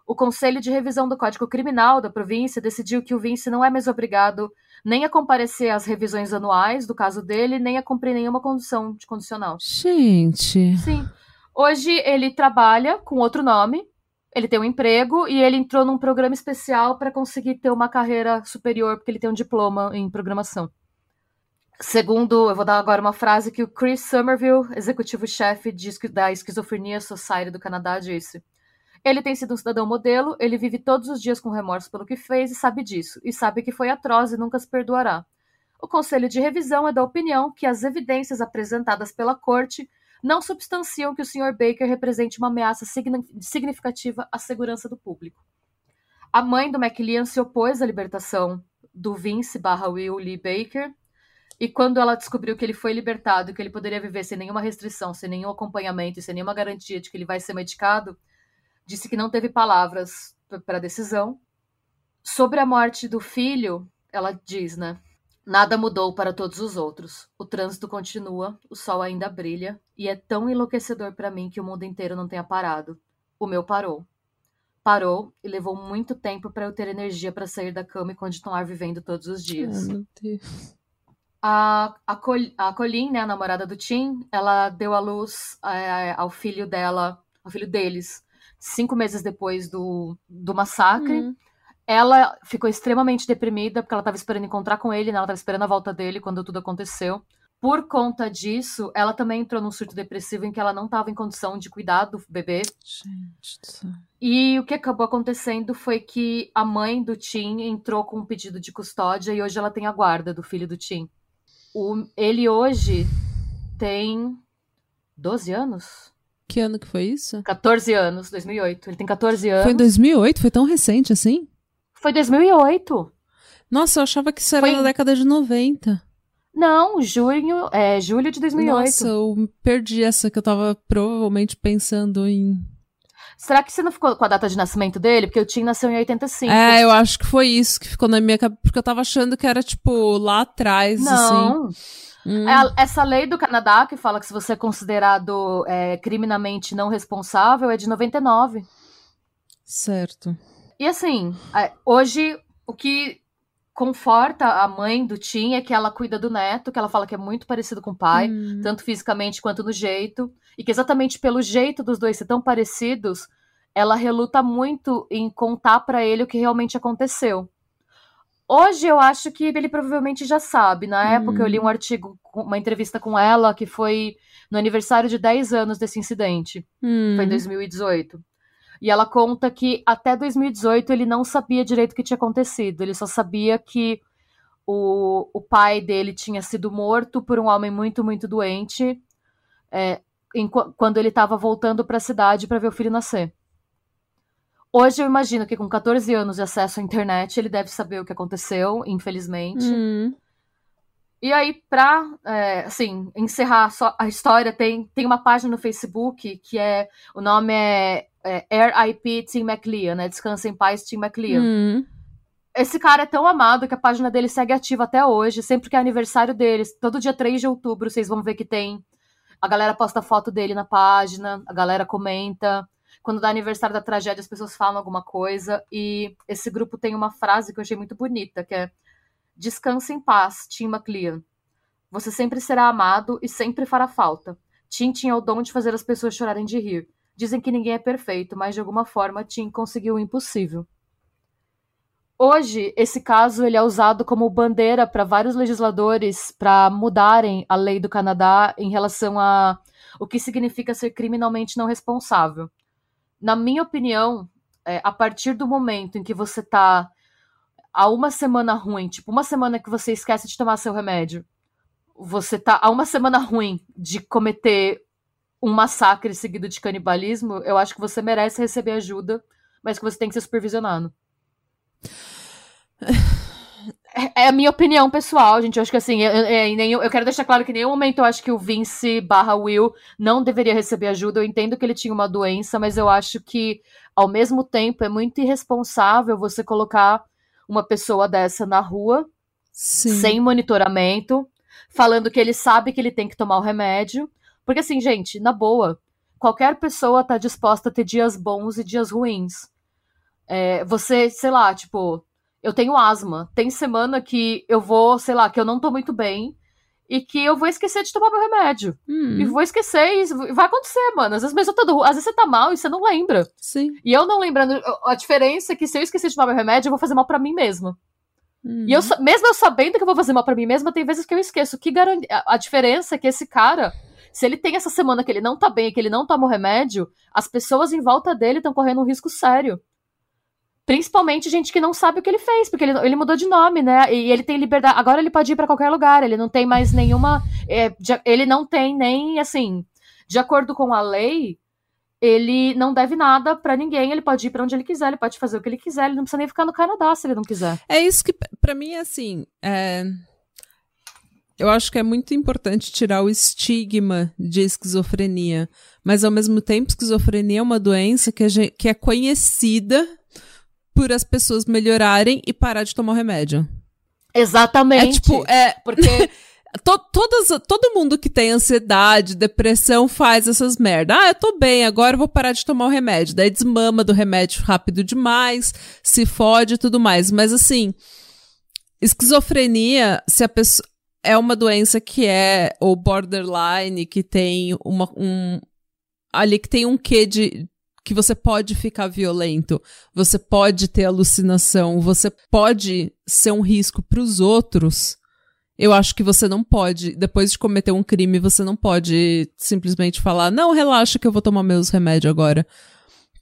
O Conselho de Revisão do Código Criminal da província decidiu que o Vince não é mais obrigado nem a comparecer às revisões anuais do caso dele, nem a cumprir nenhuma condição de condicional. Gente. Sim. Hoje ele trabalha com outro nome, ele tem um emprego e ele entrou num programa especial para conseguir ter uma carreira superior, porque ele tem um diploma em programação. Segundo, eu vou dar agora uma frase que o Chris Somerville, executivo-chefe da Esquizofrenia Society do Canadá, disse. Ele tem sido um cidadão modelo, ele vive todos os dias com remorso pelo que fez e sabe disso, e sabe que foi atroz e nunca se perdoará. O Conselho de Revisão é da opinião que as evidências apresentadas pela Corte não substanciam que o Sr. Baker represente uma ameaça significativa à segurança do público. A mãe do McLean se opôs à libertação do Vince barra Will Lee Baker, e quando ela descobriu que ele foi libertado e que ele poderia viver sem nenhuma restrição, sem nenhum acompanhamento e sem nenhuma garantia de que ele vai ser medicado, disse que não teve palavras para a decisão. Sobre a morte do filho, ela diz, né? Nada mudou para todos os outros. O trânsito continua, o sol ainda brilha, e é tão enlouquecedor para mim que o mundo inteiro não tenha parado. O meu parou. Parou e levou muito tempo para eu ter energia para sair da cama e continuar vivendo todos os dias. Ai, meu Deus. A, a, Col a Colleen, né, a namorada do Tim, ela deu à luz é, ao filho dela, ao filho deles, cinco meses depois do, do massacre. Uhum. Ela ficou extremamente deprimida, porque ela estava esperando encontrar com ele, né? ela estava esperando a volta dele quando tudo aconteceu. Por conta disso, ela também entrou num surto depressivo em que ela não estava em condição de cuidar do bebê. Gente. E o que acabou acontecendo foi que a mãe do Tim entrou com um pedido de custódia e hoje ela tem a guarda do filho do Tim. O, ele hoje tem 12 anos. Que ano que foi isso? 14 anos, 2008. Ele tem 14 anos. Foi em 2008? Foi tão recente assim? Foi 2008. Nossa, eu achava que isso era foi... na década de 90. Não, junho, é julho de 2008. Nossa, eu perdi essa que eu tava provavelmente pensando em Será que você não ficou com a data de nascimento dele? Porque o Tim nasceu em 85. É, eu acho que foi isso que ficou na minha cabeça. Porque eu tava achando que era, tipo, lá atrás, não. assim. Hum. É essa lei do Canadá que fala que se você é considerado é, criminalmente não responsável é de 99. Certo. E assim, hoje o que conforta a mãe do Tim é que ela cuida do neto, que ela fala que é muito parecido com o pai, hum. tanto fisicamente quanto no jeito, e que exatamente pelo jeito dos dois ser tão parecidos, ela reluta muito em contar para ele o que realmente aconteceu. Hoje eu acho que ele provavelmente já sabe. Na hum. época eu li um artigo, uma entrevista com ela, que foi no aniversário de 10 anos desse incidente. Hum. Foi em 2018. E ela conta que até 2018 ele não sabia direito o que tinha acontecido. Ele só sabia que o, o pai dele tinha sido morto por um homem muito, muito doente é, em, quando ele estava voltando para a cidade para ver o filho nascer. Hoje eu imagino que com 14 anos de acesso à internet ele deve saber o que aconteceu, infelizmente. Uhum. E aí, pra, é, assim, encerrar a história, tem, tem uma página no Facebook que é, o nome é, é RIP Tim McLean, né? Descansa em paz Tim McLean. Uhum. Esse cara é tão amado que a página dele segue ativa até hoje, sempre que é aniversário deles, todo dia 3 de outubro, vocês vão ver que tem. A galera posta foto dele na página, a galera comenta. Quando dá aniversário da tragédia, as pessoas falam alguma coisa. E esse grupo tem uma frase que eu achei muito bonita, que é Descanse em paz, Tim McLean. Você sempre será amado e sempre fará falta. Tim tinha o dom de fazer as pessoas chorarem de rir. Dizem que ninguém é perfeito, mas de alguma forma Tim conseguiu o impossível. Hoje, esse caso ele é usado como bandeira para vários legisladores para mudarem a lei do Canadá em relação a o que significa ser criminalmente não responsável. Na minha opinião, é, a partir do momento em que você está a uma semana ruim, tipo, uma semana que você esquece de tomar seu remédio, você tá a uma semana ruim de cometer um massacre seguido de canibalismo, eu acho que você merece receber ajuda, mas que você tem que ser supervisionado. É, é a minha opinião pessoal, gente. Eu acho que assim, eu, eu, eu, quero deixar claro que em nenhum momento eu acho que o Vince barra Will não deveria receber ajuda. Eu entendo que ele tinha uma doença, mas eu acho que, ao mesmo tempo, é muito irresponsável você colocar uma pessoa dessa na rua, Sim. sem monitoramento, falando que ele sabe que ele tem que tomar o remédio. Porque assim, gente, na boa, qualquer pessoa tá disposta a ter dias bons e dias ruins. É, você, sei lá, tipo, eu tenho asma. Tem semana que eu vou, sei lá, que eu não tô muito bem e que eu vou esquecer de tomar meu remédio. Hum. E vou esquecer, e vai acontecer, mano. Às vezes, mesmo às vezes você tá mal e você não lembra. Sim. E eu não lembrando, a diferença é que se eu esquecer de tomar meu remédio, eu vou fazer mal para mim mesma. Hum. E eu, mesmo eu sabendo que eu vou fazer mal para mim mesma, tem vezes que eu esqueço. Que garante... A diferença é que esse cara, se ele tem essa semana que ele não tá bem, que ele não toma o remédio, as pessoas em volta dele estão correndo um risco sério. Principalmente gente que não sabe o que ele fez, porque ele, ele mudou de nome, né? E ele tem liberdade. Agora ele pode ir para qualquer lugar, ele não tem mais nenhuma. É, ele não tem nem, assim. De acordo com a lei, ele não deve nada para ninguém, ele pode ir para onde ele quiser, ele pode fazer o que ele quiser, ele não precisa nem ficar no Canadá se ele não quiser. É isso que, para mim, é assim. É... Eu acho que é muito importante tirar o estigma de esquizofrenia. Mas, ao mesmo tempo, esquizofrenia é uma doença que, gente, que é conhecida por as pessoas melhorarem e parar de tomar o remédio. Exatamente. É tipo, é. Porque. To, todas, todo mundo que tem ansiedade, depressão faz essas merda. Ah, eu tô bem, agora eu vou parar de tomar o remédio. Daí desmama do remédio rápido demais, se fode e tudo mais. Mas assim, esquizofrenia, se a pessoa é uma doença que é ou borderline, que tem uma um ali que tem um quê de que você pode ficar violento, você pode ter alucinação, você pode ser um risco para os outros. Eu acho que você não pode, depois de cometer um crime, você não pode simplesmente falar: "Não, relaxa que eu vou tomar meus remédios agora".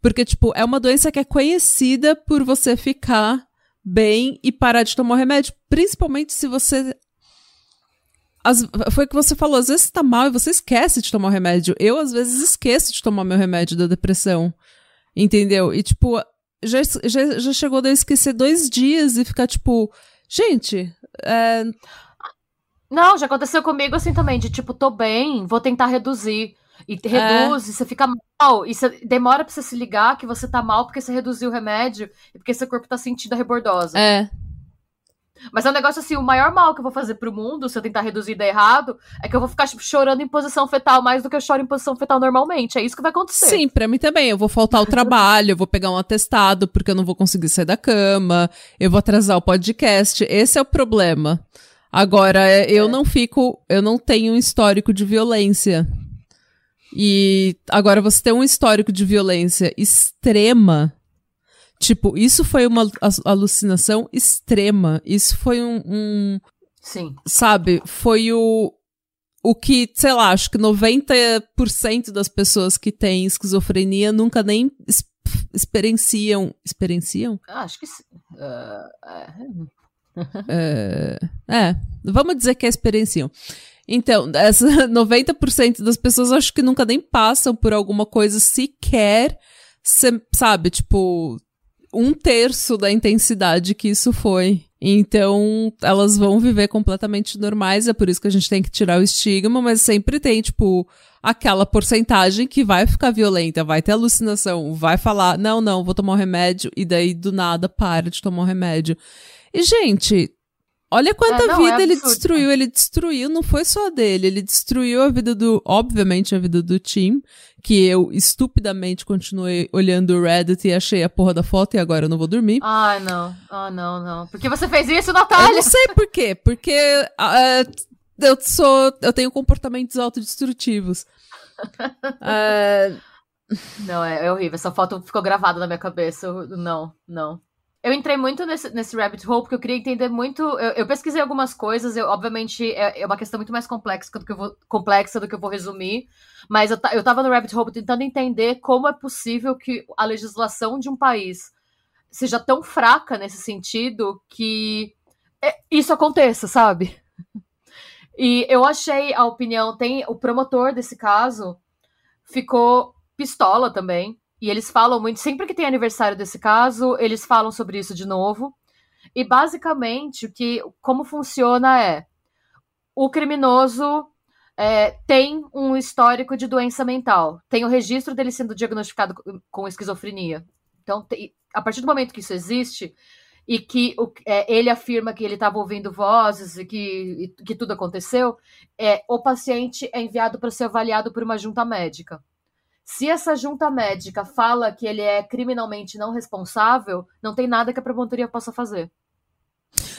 Porque tipo, é uma doença que é conhecida por você ficar bem e parar de tomar o remédio, principalmente se você as, foi o que você falou, às vezes você tá mal e você esquece de tomar o remédio. Eu, às vezes, esqueço de tomar meu remédio da depressão. Entendeu? E, tipo, já, já, já chegou de eu esquecer dois dias e ficar, tipo, gente, é... Não, já aconteceu comigo assim também, de tipo, tô bem, vou tentar reduzir. E reduz, é. e você fica mal, e você demora pra você se ligar que você tá mal porque você reduziu o remédio e porque seu corpo tá sentindo a rebordosa. É. Mas é um negócio assim, o maior mal que eu vou fazer pro mundo, se eu tentar reduzir e dar errado, é que eu vou ficar tipo, chorando em posição fetal mais do que eu choro em posição fetal normalmente. É isso que vai acontecer. Sim, pra mim também. Eu vou faltar ao trabalho, eu vou pegar um atestado porque eu não vou conseguir sair da cama, eu vou atrasar o podcast. Esse é o problema. Agora, é, eu é. não fico, eu não tenho um histórico de violência. E agora você tem um histórico de violência extrema Tipo, isso foi uma alucinação extrema. Isso foi um. um Sim. Sabe? Foi o. O que, sei lá, acho que 90% das pessoas que têm esquizofrenia nunca nem experienciam. Experienciam? Ah, acho que sim. Uh, é... é, vamos dizer que é experienciam. Então, essa 90% das pessoas acho que nunca nem passam por alguma coisa sequer, sabe, tipo, um terço da intensidade que isso foi. Então, elas vão viver completamente normais, é por isso que a gente tem que tirar o estigma, mas sempre tem, tipo, aquela porcentagem que vai ficar violenta, vai ter alucinação, vai falar, não, não, vou tomar um remédio, e daí do nada para de tomar um remédio. E, gente, Olha quanta é, não, vida é ele destruiu. Ele destruiu, não foi só dele, ele destruiu a vida do, obviamente, a vida do Tim, que eu estupidamente continuei olhando o Reddit e achei a porra da foto e agora eu não vou dormir. Ai, não. Ah, não, não. Por que você fez isso, Natália? Eu não sei por quê. Porque uh, eu sou, eu tenho comportamentos autodestrutivos. uh... Não, é, é horrível. Essa foto ficou gravada na minha cabeça. Eu, não, não eu entrei muito nesse, nesse rabbit hole porque eu queria entender muito. Eu, eu pesquisei algumas coisas, eu, obviamente é, é, uma questão muito mais complexa do que eu vou, complexa do que eu vou resumir. Mas eu, eu tava no rabbit hole tentando entender como é possível que a legislação de um país seja tão fraca nesse sentido que é, isso aconteça, sabe? E eu achei a opinião, tem o promotor desse caso ficou pistola também. E eles falam muito, sempre que tem aniversário desse caso, eles falam sobre isso de novo. E basicamente, o que, como funciona é: o criminoso é, tem um histórico de doença mental, tem o registro dele sendo diagnosticado com esquizofrenia. Então, a partir do momento que isso existe, e que o, é, ele afirma que ele estava ouvindo vozes e que, e, que tudo aconteceu, é, o paciente é enviado para ser avaliado por uma junta médica. Se essa junta médica fala que ele é criminalmente não responsável, não tem nada que a promotoria possa fazer.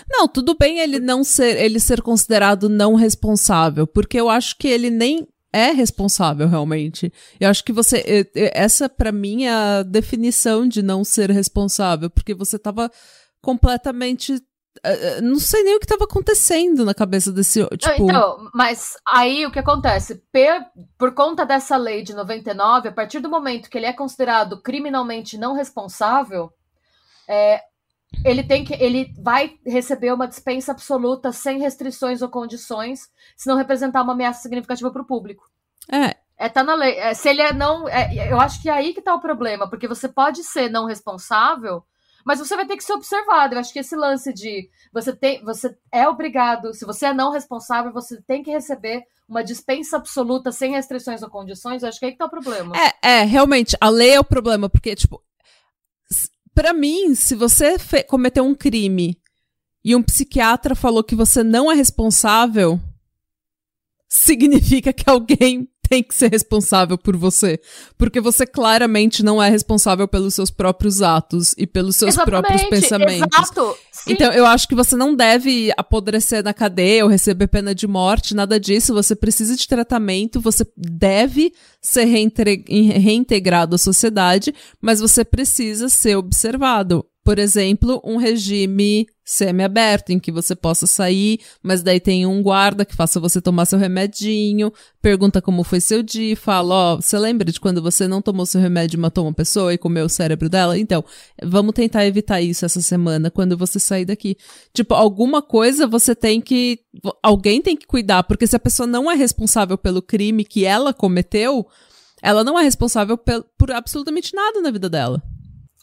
Não, tudo bem ele não ser, ele ser considerado não responsável, porque eu acho que ele nem é responsável realmente. Eu acho que você essa para mim é a definição de não ser responsável, porque você tava completamente não sei nem o que estava acontecendo na cabeça desse. Tipo... Então, mas aí o que acontece? Per, por conta dessa lei de 99, a partir do momento que ele é considerado criminalmente não responsável, é, ele tem que. ele vai receber uma dispensa absoluta sem restrições ou condições, se não representar uma ameaça significativa para o público. É. É, tá na lei. É, se ele é não. É, eu acho que é aí que tá o problema, porque você pode ser não responsável mas você vai ter que ser observado. Eu acho que esse lance de você tem, você é obrigado, se você é não responsável, você tem que receber uma dispensa absoluta sem restrições ou condições. Eu acho que é aí que tá o problema. É, é realmente, a lei é o problema, porque, tipo, para mim, se você cometeu um crime e um psiquiatra falou que você não é responsável, significa que alguém tem que ser responsável por você. Porque você claramente não é responsável pelos seus próprios atos e pelos seus Exatamente, próprios pensamentos. Exato. Então, eu acho que você não deve apodrecer na cadeia ou receber pena de morte, nada disso. Você precisa de tratamento, você deve ser reintegrado à sociedade, mas você precisa ser observado por exemplo, um regime semi-aberto, em que você possa sair, mas daí tem um guarda que faça você tomar seu remedinho, pergunta como foi seu dia, fala, ó, oh, você lembra de quando você não tomou seu remédio e matou uma pessoa e comeu o cérebro dela? Então, vamos tentar evitar isso essa semana, quando você sair daqui. Tipo, alguma coisa você tem que, alguém tem que cuidar, porque se a pessoa não é responsável pelo crime que ela cometeu, ela não é responsável por absolutamente nada na vida dela.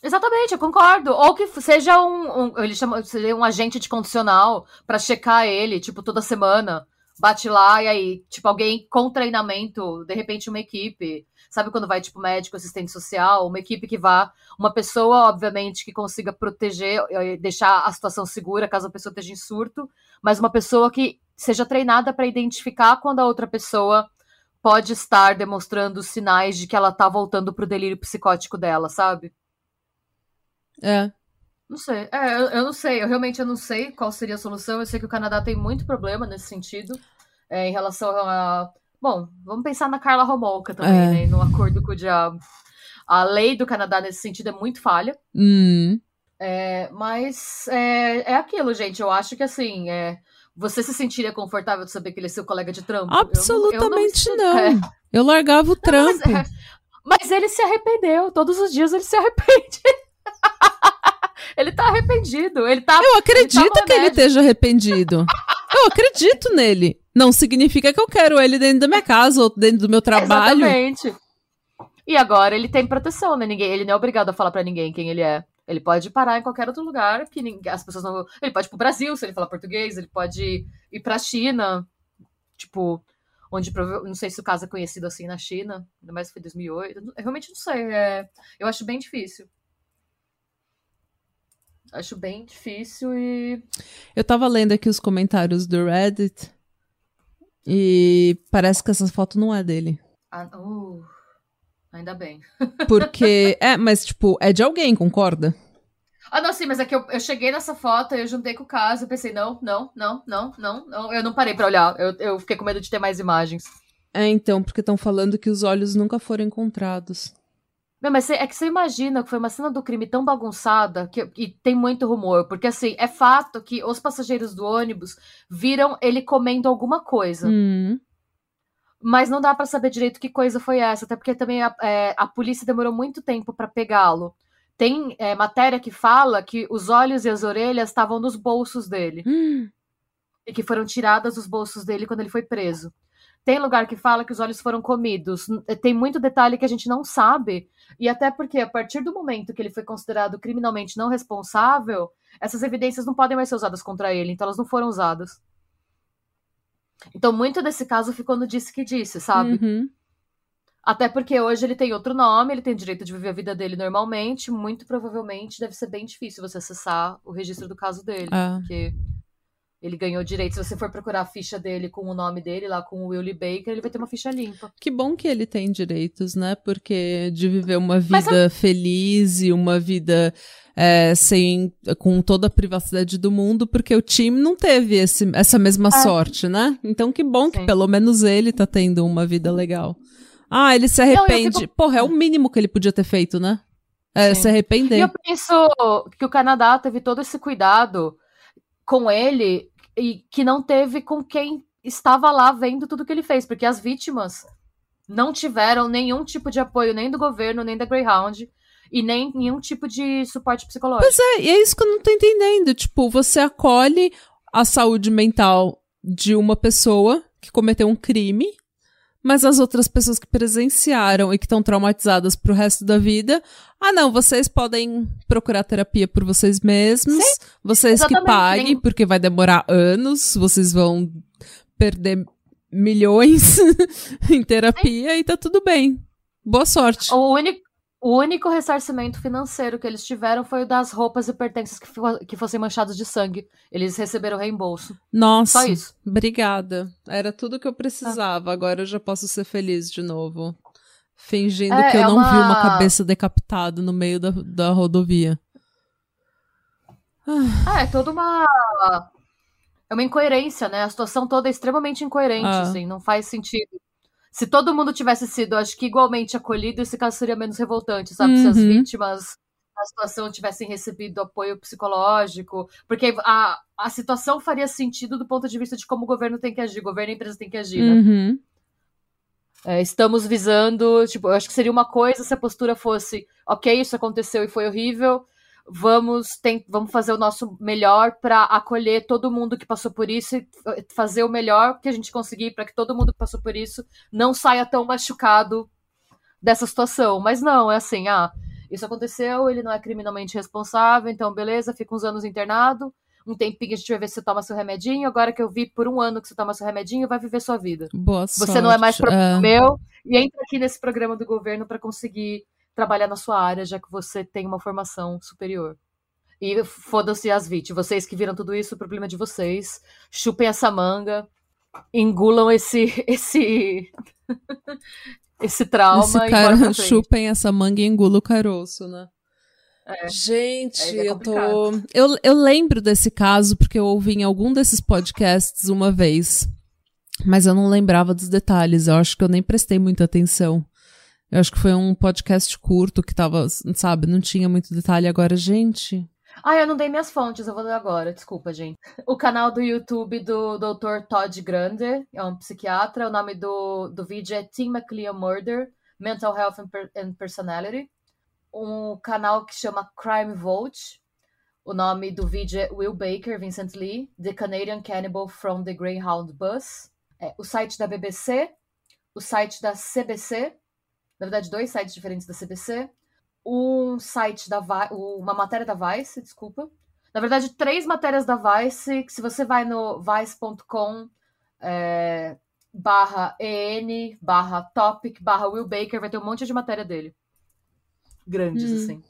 Exatamente, eu concordo. Ou que seja um, um ele chama, seja um agente de condicional para checar ele, tipo, toda semana. Bate lá e aí, tipo, alguém com treinamento, de repente uma equipe. Sabe quando vai, tipo, médico, assistente social, uma equipe que vá, uma pessoa, obviamente, que consiga proteger, deixar a situação segura caso a pessoa esteja em surto, mas uma pessoa que seja treinada para identificar quando a outra pessoa pode estar demonstrando sinais de que ela tá voltando pro delírio psicótico dela, sabe? É. Não sei. É, eu, eu, não sei. Eu realmente eu não sei qual seria a solução. Eu sei que o Canadá tem muito problema nesse sentido. É, em relação a. Bom, vamos pensar na Carla Romolka também, é. né? No acordo com o diabo. A lei do Canadá nesse sentido é muito falha. Hum. É, mas é, é aquilo, gente. Eu acho que assim. É, você se sentiria confortável de saber que ele é seu colega de trampo? Absolutamente eu não. Eu, não. não. eu largava o trampo. Mas, é, mas ele se arrependeu. Todos os dias ele se arrepende. ele tá arrependido. Ele tá. Eu acredito ele tá que ele esteja arrependido. Eu acredito nele. Não significa que eu quero ele dentro da minha casa ou dentro do meu trabalho. Exatamente. E agora ele tem proteção, né? Ninguém, ele não é obrigado a falar para ninguém quem ele é. Ele pode parar em qualquer outro lugar que ninguém, as pessoas não. Ele pode ir pro Brasil se ele falar português, ele pode ir pra China, tipo, onde não sei se o caso é conhecido assim na China, ainda mais foi 2008. Eu realmente não sei. É, eu acho bem difícil. Acho bem difícil e. Eu tava lendo aqui os comentários do Reddit e parece que essa foto não é dele. Ah, uh, ainda bem. Porque. É, mas tipo, é de alguém, concorda? Ah, não, sim, mas é que eu, eu cheguei nessa foto, eu juntei com o caso, eu pensei, não, não, não, não, não, não. Eu não parei pra olhar. Eu, eu fiquei com medo de ter mais imagens. É, então, porque estão falando que os olhos nunca foram encontrados. Não, mas cê, é que você imagina que foi uma cena do crime tão bagunçada que, e tem muito rumor, porque assim, é fato que os passageiros do ônibus viram ele comendo alguma coisa. Hum. Mas não dá para saber direito que coisa foi essa, até porque também a, é, a polícia demorou muito tempo para pegá-lo. Tem é, matéria que fala que os olhos e as orelhas estavam nos bolsos dele. Hum. E que foram tiradas dos bolsos dele quando ele foi preso. Tem lugar que fala que os olhos foram comidos. Tem muito detalhe que a gente não sabe. E até porque, a partir do momento que ele foi considerado criminalmente não responsável, essas evidências não podem mais ser usadas contra ele, então elas não foram usadas. Então, muito desse caso ficou no disse que disse, sabe? Uhum. Até porque hoje ele tem outro nome, ele tem direito de viver a vida dele normalmente. Muito provavelmente deve ser bem difícil você acessar o registro do caso dele. Ah. Porque ele ganhou direito. Se você for procurar a ficha dele com o nome dele, lá com o Willie Baker, ele vai ter uma ficha limpa. Que bom que ele tem direitos, né? Porque de viver uma vida feliz e uma vida é, sem com toda a privacidade do mundo, porque o time não teve esse, essa mesma sorte, né? Então que bom que Sim. pelo menos ele tá tendo uma vida legal. Ah, ele se arrepende. fico- Porra, é o mínimo que ele podia ter feito, né? É, se arrepender. E eu penso que o Canadá teve todo esse cuidado com ele e que não teve com quem estava lá vendo tudo que ele fez, porque as vítimas não tiveram nenhum tipo de apoio nem do governo, nem da Greyhound e nem nenhum tipo de suporte psicológico. Pois é, e é isso que eu não tô entendendo. Tipo, você acolhe a saúde mental de uma pessoa que cometeu um crime, mas as outras pessoas que presenciaram e que estão traumatizadas pro resto da vida, ah, não, vocês podem procurar terapia por vocês mesmos, vocês que paguem, nem- porque vai demorar anos, vocês vão perder milhões em terapia e tá tudo bem. Boa sorte. O único, o único ressarcimento financeiro que eles tiveram foi o das roupas e pertences que, que fossem manchados de sangue. Eles receberam reembolso. Nossa. Só isso. Obrigada. Era tudo que eu precisava. Agora eu já posso ser feliz de novo. Fingindo É, que eu é não vi uma- uma cabeça decapitada no meio da, da rodovia. Ah, é toda uma. É uma incoerência, né? A situação toda é extremamente incoerente, Ah. assim, não faz sentido. Se todo mundo tivesse sido, acho que igualmente acolhido, esse caso seria menos revoltante, sabe? Se as Uhum. vítimas da situação tivessem recebido apoio psicológico, porque a, a situação faria sentido do ponto de vista de como o governo tem que agir, o governo e a empresa tem que agir, né? Uhum. É, estamos visando, tipo, eu acho que seria uma coisa se a postura fosse, ok, isso aconteceu e foi horrível, vamos, tem, vamos fazer o nosso melhor para acolher todo mundo que passou por isso e fazer o melhor que a gente conseguir para que todo mundo que passou por isso não saia tão machucado dessa situação. Mas não, é assim, ah, isso aconteceu, ele não é criminalmente responsável, então beleza, fica uns anos internado, um tempinho a gente vai ver se você toma seu remedinho, agora que eu vi por um ano que você toma seu remedinho, vai viver sua vida. Boa sorte. Você não é mais problema É. meu e entra aqui nesse programa do governo para conseguir trabalhar na sua área, já que você tem uma formação superior. E foda-se as vítimas. Vocês que viram tudo isso, o problema é de vocês. Chupem essa manga, engulam esse esse esse trauma Esse e cara chupem essa manga e engula o caroço, né? Gente, Aí é eu tô. Eu, eu lembro desse caso porque eu ouvi em algum desses podcasts uma vez. Mas eu não lembrava dos detalhes. Eu acho que eu nem prestei muita atenção. Eu acho que foi um podcast curto que tava, sabe, não tinha muito detalhe. Agora, gente. Ah, eu não dei minhas fontes, eu vou ler agora, desculpa, gente. O canal do YouTube do Dr. Todd Grande, é um psiquiatra, o nome do, do vídeo é Tim McLean Murder, Mental Health and Personality. Um canal que chama Crime Vault, o nome do vídeo é Will Baker, Vincent Lee, The Canadian Cannibal from the Greyhound Bus. É, o site da BBC, o site da CBC, na verdade, dois sites diferentes da CBC, um site da Vi- uma matéria da Vice, desculpa. Na verdade, três matérias da Vice, que se você vai no vice.com é, barra EN, barra topic, barra Will Baker, vai ter um monte de matéria dele. Grandes, Hum. assim.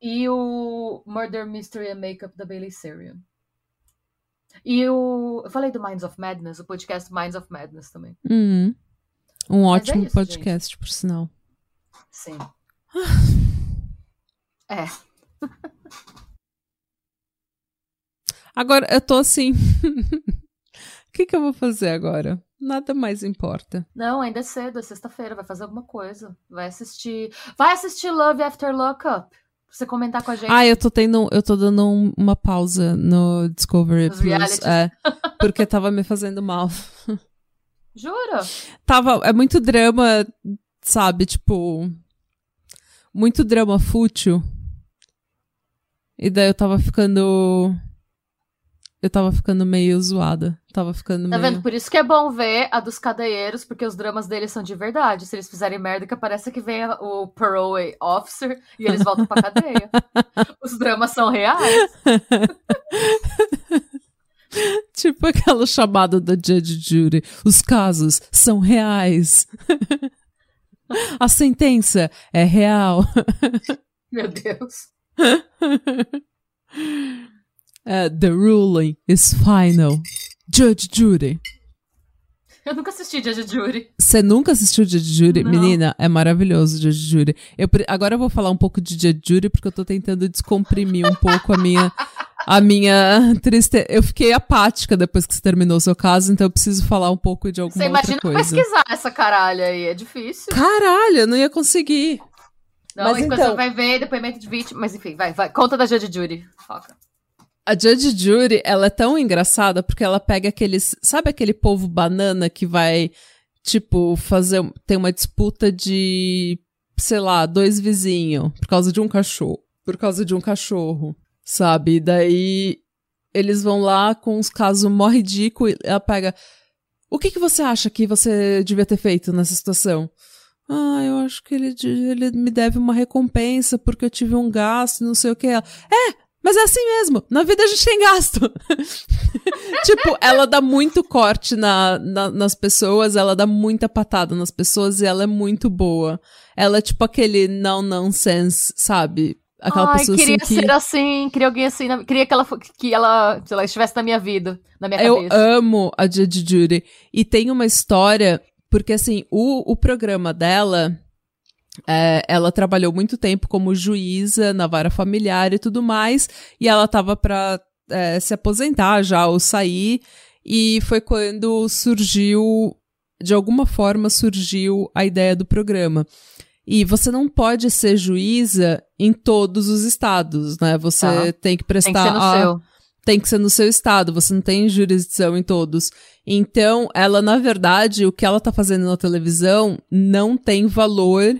E o Murder Mystery and Makeup da Bailey Sarian. E o. Eu falei do Minds of Madness, o podcast Minds of Madness também. Hum, um é ótimo isso, podcast, por sinal. Sim. É. Agora, eu tô assim. O que, que eu vou fazer agora? Nada mais importa. Não, ainda é cedo, é sexta-feira, vai fazer alguma coisa. Vai assistir. Vai assistir Love After Lookup. Pra você comentar com a gente. Ah, eu tô tendo. Eu tô dando um- uma pausa no Discovery Nos Plus. É, porque tava me fazendo mal. Jura? Tava. É muito drama, sabe? Tipo. Muito drama fútil. E daí eu tava ficando. eu tava ficando meio zoada. Tava ficando Tá meio. vendo? Por isso que é bom ver a dos cadeieiros, porque os dramas deles são de verdade. Se eles fizerem merda, que parece que vem o parole officer e eles voltam pra cadeia. os dramas são reais. Tipo aquela chamada da Judge Judy. Os casos são reais. A sentença é real. Meu Deus. Uh, the ruling is final. Judge Judy. Eu nunca assisti Judge Judy. Você nunca assistiu Judge Judy? Não. Menina, é maravilhoso Judge Judy. Eu, agora eu vou falar um pouco de Judge Judy porque eu tô tentando descomprimir um pouco a minha a minha tristeza. Eu fiquei apática depois que você terminou o seu caso, então eu preciso falar um pouco de alguma Você outra imagina coisa. pesquisar essa caralha aí, é difícil. Caralho, eu não ia conseguir. Não, Mas então- você vai ver depoimento de vítima. Mas enfim, vai, vai. Conta da Judge Judy. Foca. A Judge Judy, ela é tão engraçada porque ela pega aqueles. Sabe aquele povo banana que vai, tipo, fazer. Tem uma disputa de. Sei lá, dois vizinhos por causa de um cachorro. Por causa de um cachorro. Sabe? Daí. Eles vão lá com uns casos mó ridículos. e Ela pega. O que, que você acha que você devia ter feito nessa situação? Ah, eu acho que ele, ele me deve uma recompensa porque eu tive um gasto, não sei o que. É, mas é assim mesmo. Na vida a gente tem gasto. tipo, ela dá muito corte na, na- nas pessoas, ela dá muita patada nas pessoas e ela é muito boa. Ela é tipo aquele não nonsense, sabe? Aquela Ai, pessoa queria assim que. ser assim, queria alguém assim. na- Queria que ela, que ela, sei lá, estivesse na minha vida, na minha Eu cabeça. amo a Judge Judy. E tem uma história, porque assim, o, o programa dela, é, ela trabalhou muito tempo como juíza na vara familiar e tudo mais, e ela tava pra é, se aposentar já ou sair, e foi quando surgiu, de alguma forma surgiu a ideia do programa. E você não pode ser juíza em todos os estados, né? Você Tá. tem que prestar Tem que ser no a, seu. tem que ser no seu estado, você não tem jurisdição em todos. Então, ela, na verdade, o que ela tá fazendo na televisão não tem valor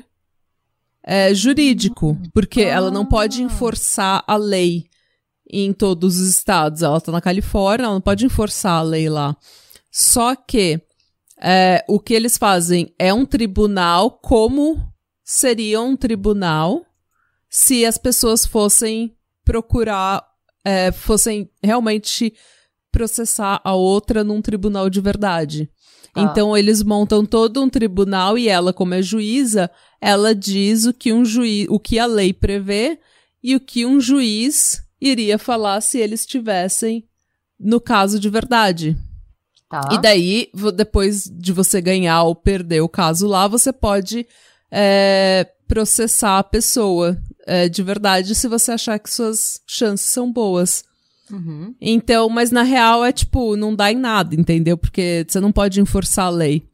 é, jurídico, porque ela não pode enforçar a lei em todos os estados. Ela tá na Califórnia, ela não pode enforçar a lei lá. Só que é, o que eles fazem é um tribunal como seria um tribunal se as pessoas fossem procurar é, fossem realmente processar a outra num tribunal de verdade. Tá. Então eles montam todo um tribunal e ela, como é juíza, ela diz o que um juiz, o que a lei prevê e o que um juiz iria falar se eles estivessem no caso de verdade. Tá. E daí, depois de você ganhar ou perder o caso lá, você pode é, processar a pessoa é, de verdade se você achar que suas chances são boas. Uhum. Então, mas na real é tipo, não dá em nada, entendeu? Porque você não pode enforçar a lei.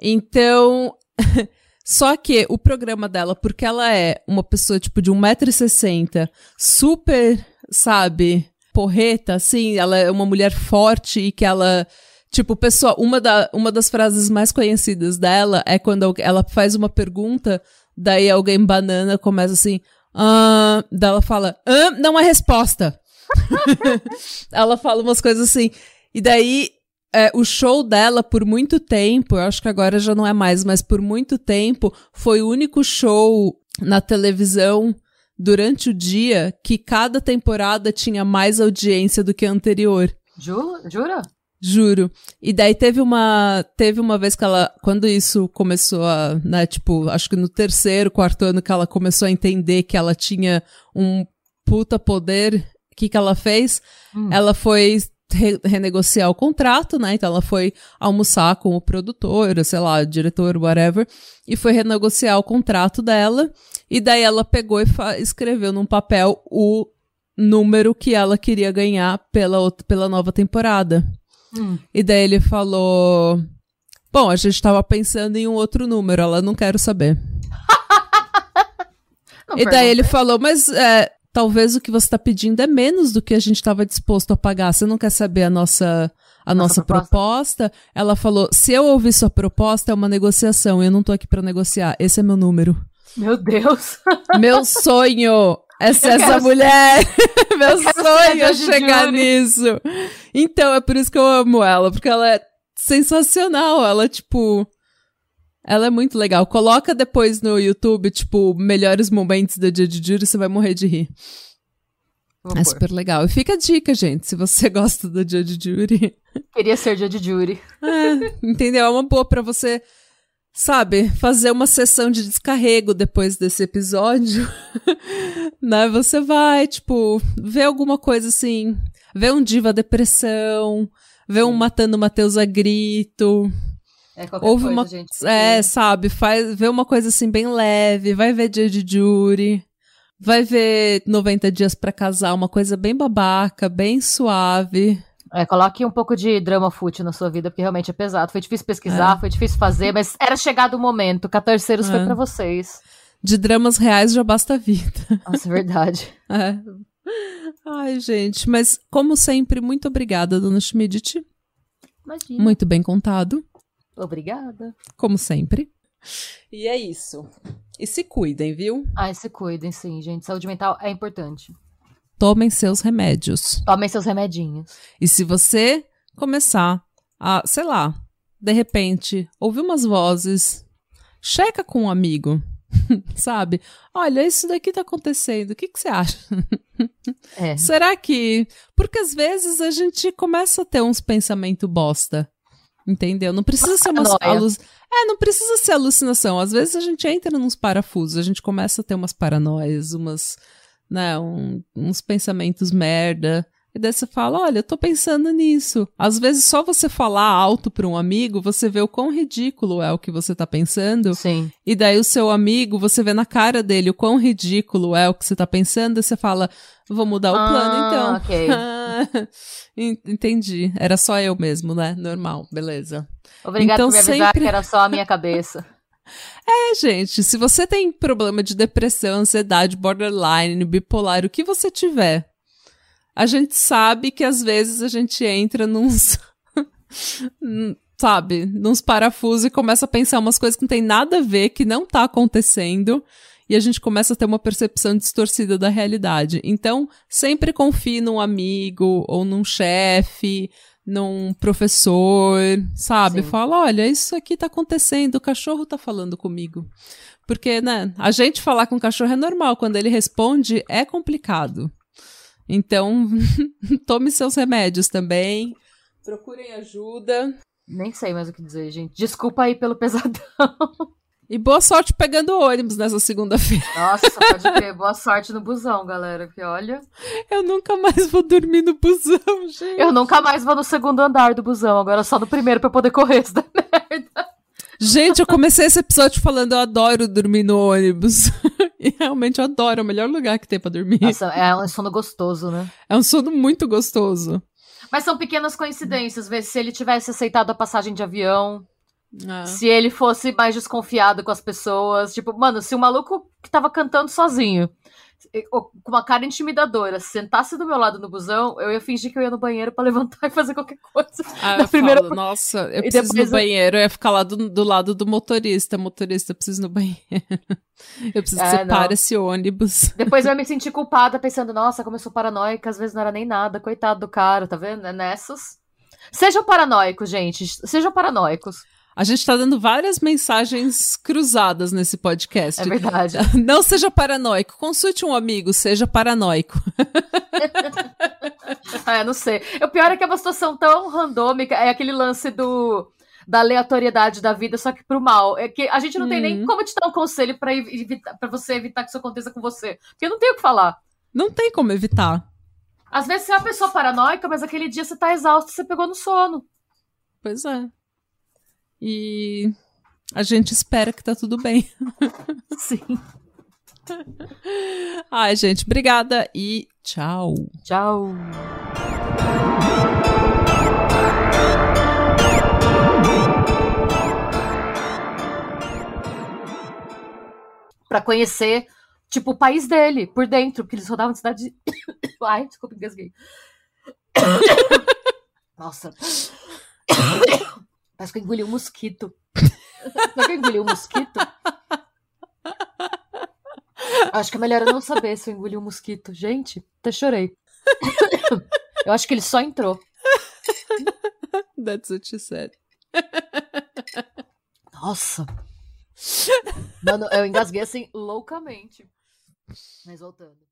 Então, só que o programa dela, porque ela é uma pessoa tipo de 1,60m, super, sabe, porreta, assim, ela é uma mulher forte e que ela. Tipo, pessoal, uma, da, uma das frases mais conhecidas dela é quando ela faz uma pergunta, daí alguém banana começa assim, ah, daí ela fala, ah, não é resposta. ela fala umas coisas assim. E daí, é, o show dela, por muito tempo, eu acho que agora já não é mais, mas por muito tempo, foi o único show na televisão durante o dia que cada temporada tinha mais audiência do que a anterior. Ju- Jura? Juro. E daí teve uma, teve uma vez que ela, quando isso começou a, né, tipo, acho que no terceiro, quarto ano que ela começou a entender que ela tinha um puta poder, o que que ela fez? Hum. Ela foi re- renegociar o contrato, né? Então ela foi almoçar com o produtor, sei lá, diretor, whatever, e foi renegociar o contrato dela. E daí ela pegou e escreveu num papel o número que ela queria ganhar pela, pela nova temporada. Hum. E daí ele falou: Bom, a gente tava pensando em um outro número, ela não quero saber. Não e daí ele falou: Mas é, talvez o que você tá pedindo é menos do que a gente tava disposto a pagar. Você não quer saber a nossa. A nossa, Nossa proposta. Ela falou: se eu ouvir sua proposta, é uma negociação. Eu não tô aqui pra negociar. Esse é meu número. Meu Deus. Meu sonho Essa essa mulher! Meu sonho é chegar Jury. nisso. Então, é por isso que eu amo ela, porque ela é sensacional. Ela, tipo. Ela é muito legal. Coloca depois no YouTube, tipo, melhores momentos da Judge Judy, você vai morrer de rir. Vou É pôr. super legal. E fica a dica, gente, se você gosta da Judge Judy. Queria ser Judge Judy. É, entendeu? É uma boa pra você, sabe, fazer uma sessão de descarrego depois desse episódio. né? Você vai, tipo, ver alguma coisa assim, ver um Diva Depressão, ver um Matando Mateus a Grito. É qualquer Houve coisa, uma. gente. É, sabe, faz, vê uma coisa assim bem leve, vai ver Dia de Jury. Vai ver 90 dias pra casar, uma coisa bem babaca, bem suave. É, coloque um pouco de drama fútil na sua vida, porque realmente é pesado. Foi difícil pesquisar, É. foi difícil fazer, mas era chegado o momento. Catorceiros foi É. pra vocês. De dramas reais já basta a vida. Nossa, é verdade. É. Ai, gente, mas como sempre, muito obrigada, dona Schmidt. Imagina. Muito bem contado, Obrigada. como sempre. E é isso. E se cuidem, viu? Ai, se cuidem, sim, gente. Saúde mental é importante. Tomem seus remédios. Tomem seus remedinhos. E se você começar a, sei lá, de repente, ouvir umas vozes, checa com um amigo, sabe? Olha, isso daqui tá acontecendo, o que, que você acha? É. Será que. Porque às vezes a gente começa a ter uns pensamentos bosta. Entendeu? Não precisa ser uma. alu- É, não precisa ser alucinação. Às vezes a gente entra nos parafusos, a gente começa a ter umas paranoias, umas. Né, um- uns pensamentos merda. E daí você fala: olha, eu tô pensando nisso. Às vezes só você falar alto pra um amigo, você vê o quão ridículo é o que você tá pensando. Sim. E daí o seu amigo, você vê na cara dele o quão ridículo é o que você tá pensando, e você fala, vou mudar o plano Ah, então. ok. En- Entendi. Era só eu mesmo, né? Normal, beleza. Obrigada Então por me avisar sempre- que era só a minha cabeça. É, gente, se você tem problema de depressão, ansiedade, borderline, bipolar, o que você tiver, a gente sabe que às vezes a gente entra nos. sabe, nos parafusos e começa a pensar umas coisas que não tem nada a ver, que não tá acontecendo, e a gente começa a ter uma percepção distorcida da realidade. Então, sempre confie num amigo ou num chefe, num professor, sabe? Sim. Fala, olha, isso aqui tá acontecendo, o cachorro tá falando comigo. Porque, né, a gente falar com o cachorro é normal, quando ele responde é complicado. Então, tome seus remédios também, procurem ajuda. Nem sei mais o que dizer, gente. Desculpa aí pelo pesadão. E boa sorte pegando o ônibus nessa segunda-feira. Nossa, pode crer. Boa sorte no busão, galera. Porque olha, Eu nunca mais vou dormir no busão, gente. eu nunca mais vou no segundo andar do busão, agora só no primeiro pra eu poder correr isso da merda. Gente, eu comecei esse episódio falando eu adoro dormir no ônibus. e realmente eu adoro, é o melhor lugar que tem pra dormir. Nossa, é um sono gostoso, né? É um sono muito gostoso. Mas são pequenas coincidências. Se ele tivesse aceitado a passagem de avião, Ah. se ele fosse mais desconfiado com as pessoas. Tipo, mano, se o maluco que tava cantando sozinho, com uma cara intimidadora, sentasse do meu lado no busão, eu ia fingir que eu ia no banheiro pra levantar e fazer qualquer coisa. Ah, Na eu primeira- falo, nossa, eu E preciso ir depois no banheiro, eu ia ficar lá do, do lado do motorista. Motorista, eu preciso ir no banheiro. Eu preciso É, separar esse ônibus. Depois eu ia me sentir culpada, pensando, nossa, como eu sou paranoica, às vezes não era nem nada, coitado do cara, tá vendo? É nessas. Sejam paranoicos, gente. Sejam paranoicos. A gente tá dando várias mensagens cruzadas nesse podcast. É verdade. Não seja paranoico. Consulte um amigo, seja paranoico. Ah, eu não sei. O pior é que é uma situação tão randômica, é aquele lance do da aleatoriedade da vida, só que pro mal. É que a gente não tem nem Hum. como te dar um conselho para você evitar que isso aconteça com você. Porque não tem o que falar. Não tem como evitar. Às vezes você é uma pessoa paranoica, mas aquele dia você tá exausto e você pegou no sono. Pois é. E a gente espera que tá tudo bem. Sim. Ai, gente, obrigada e tchau. Tchau. Pra conhecer, tipo, o país dele, por dentro, porque eles rodavam de cidade. de- Ai, desculpa, engasguei. Nossa. Parece que eu engoli um mosquito. Sabe que eu engoli um mosquito? Acho que é melhor eu não saber se eu engoli um mosquito. Gente, até chorei. Eu acho que ele só entrou. That's what she said. Nossa. Mano, eu engasguei assim loucamente. Mas voltando.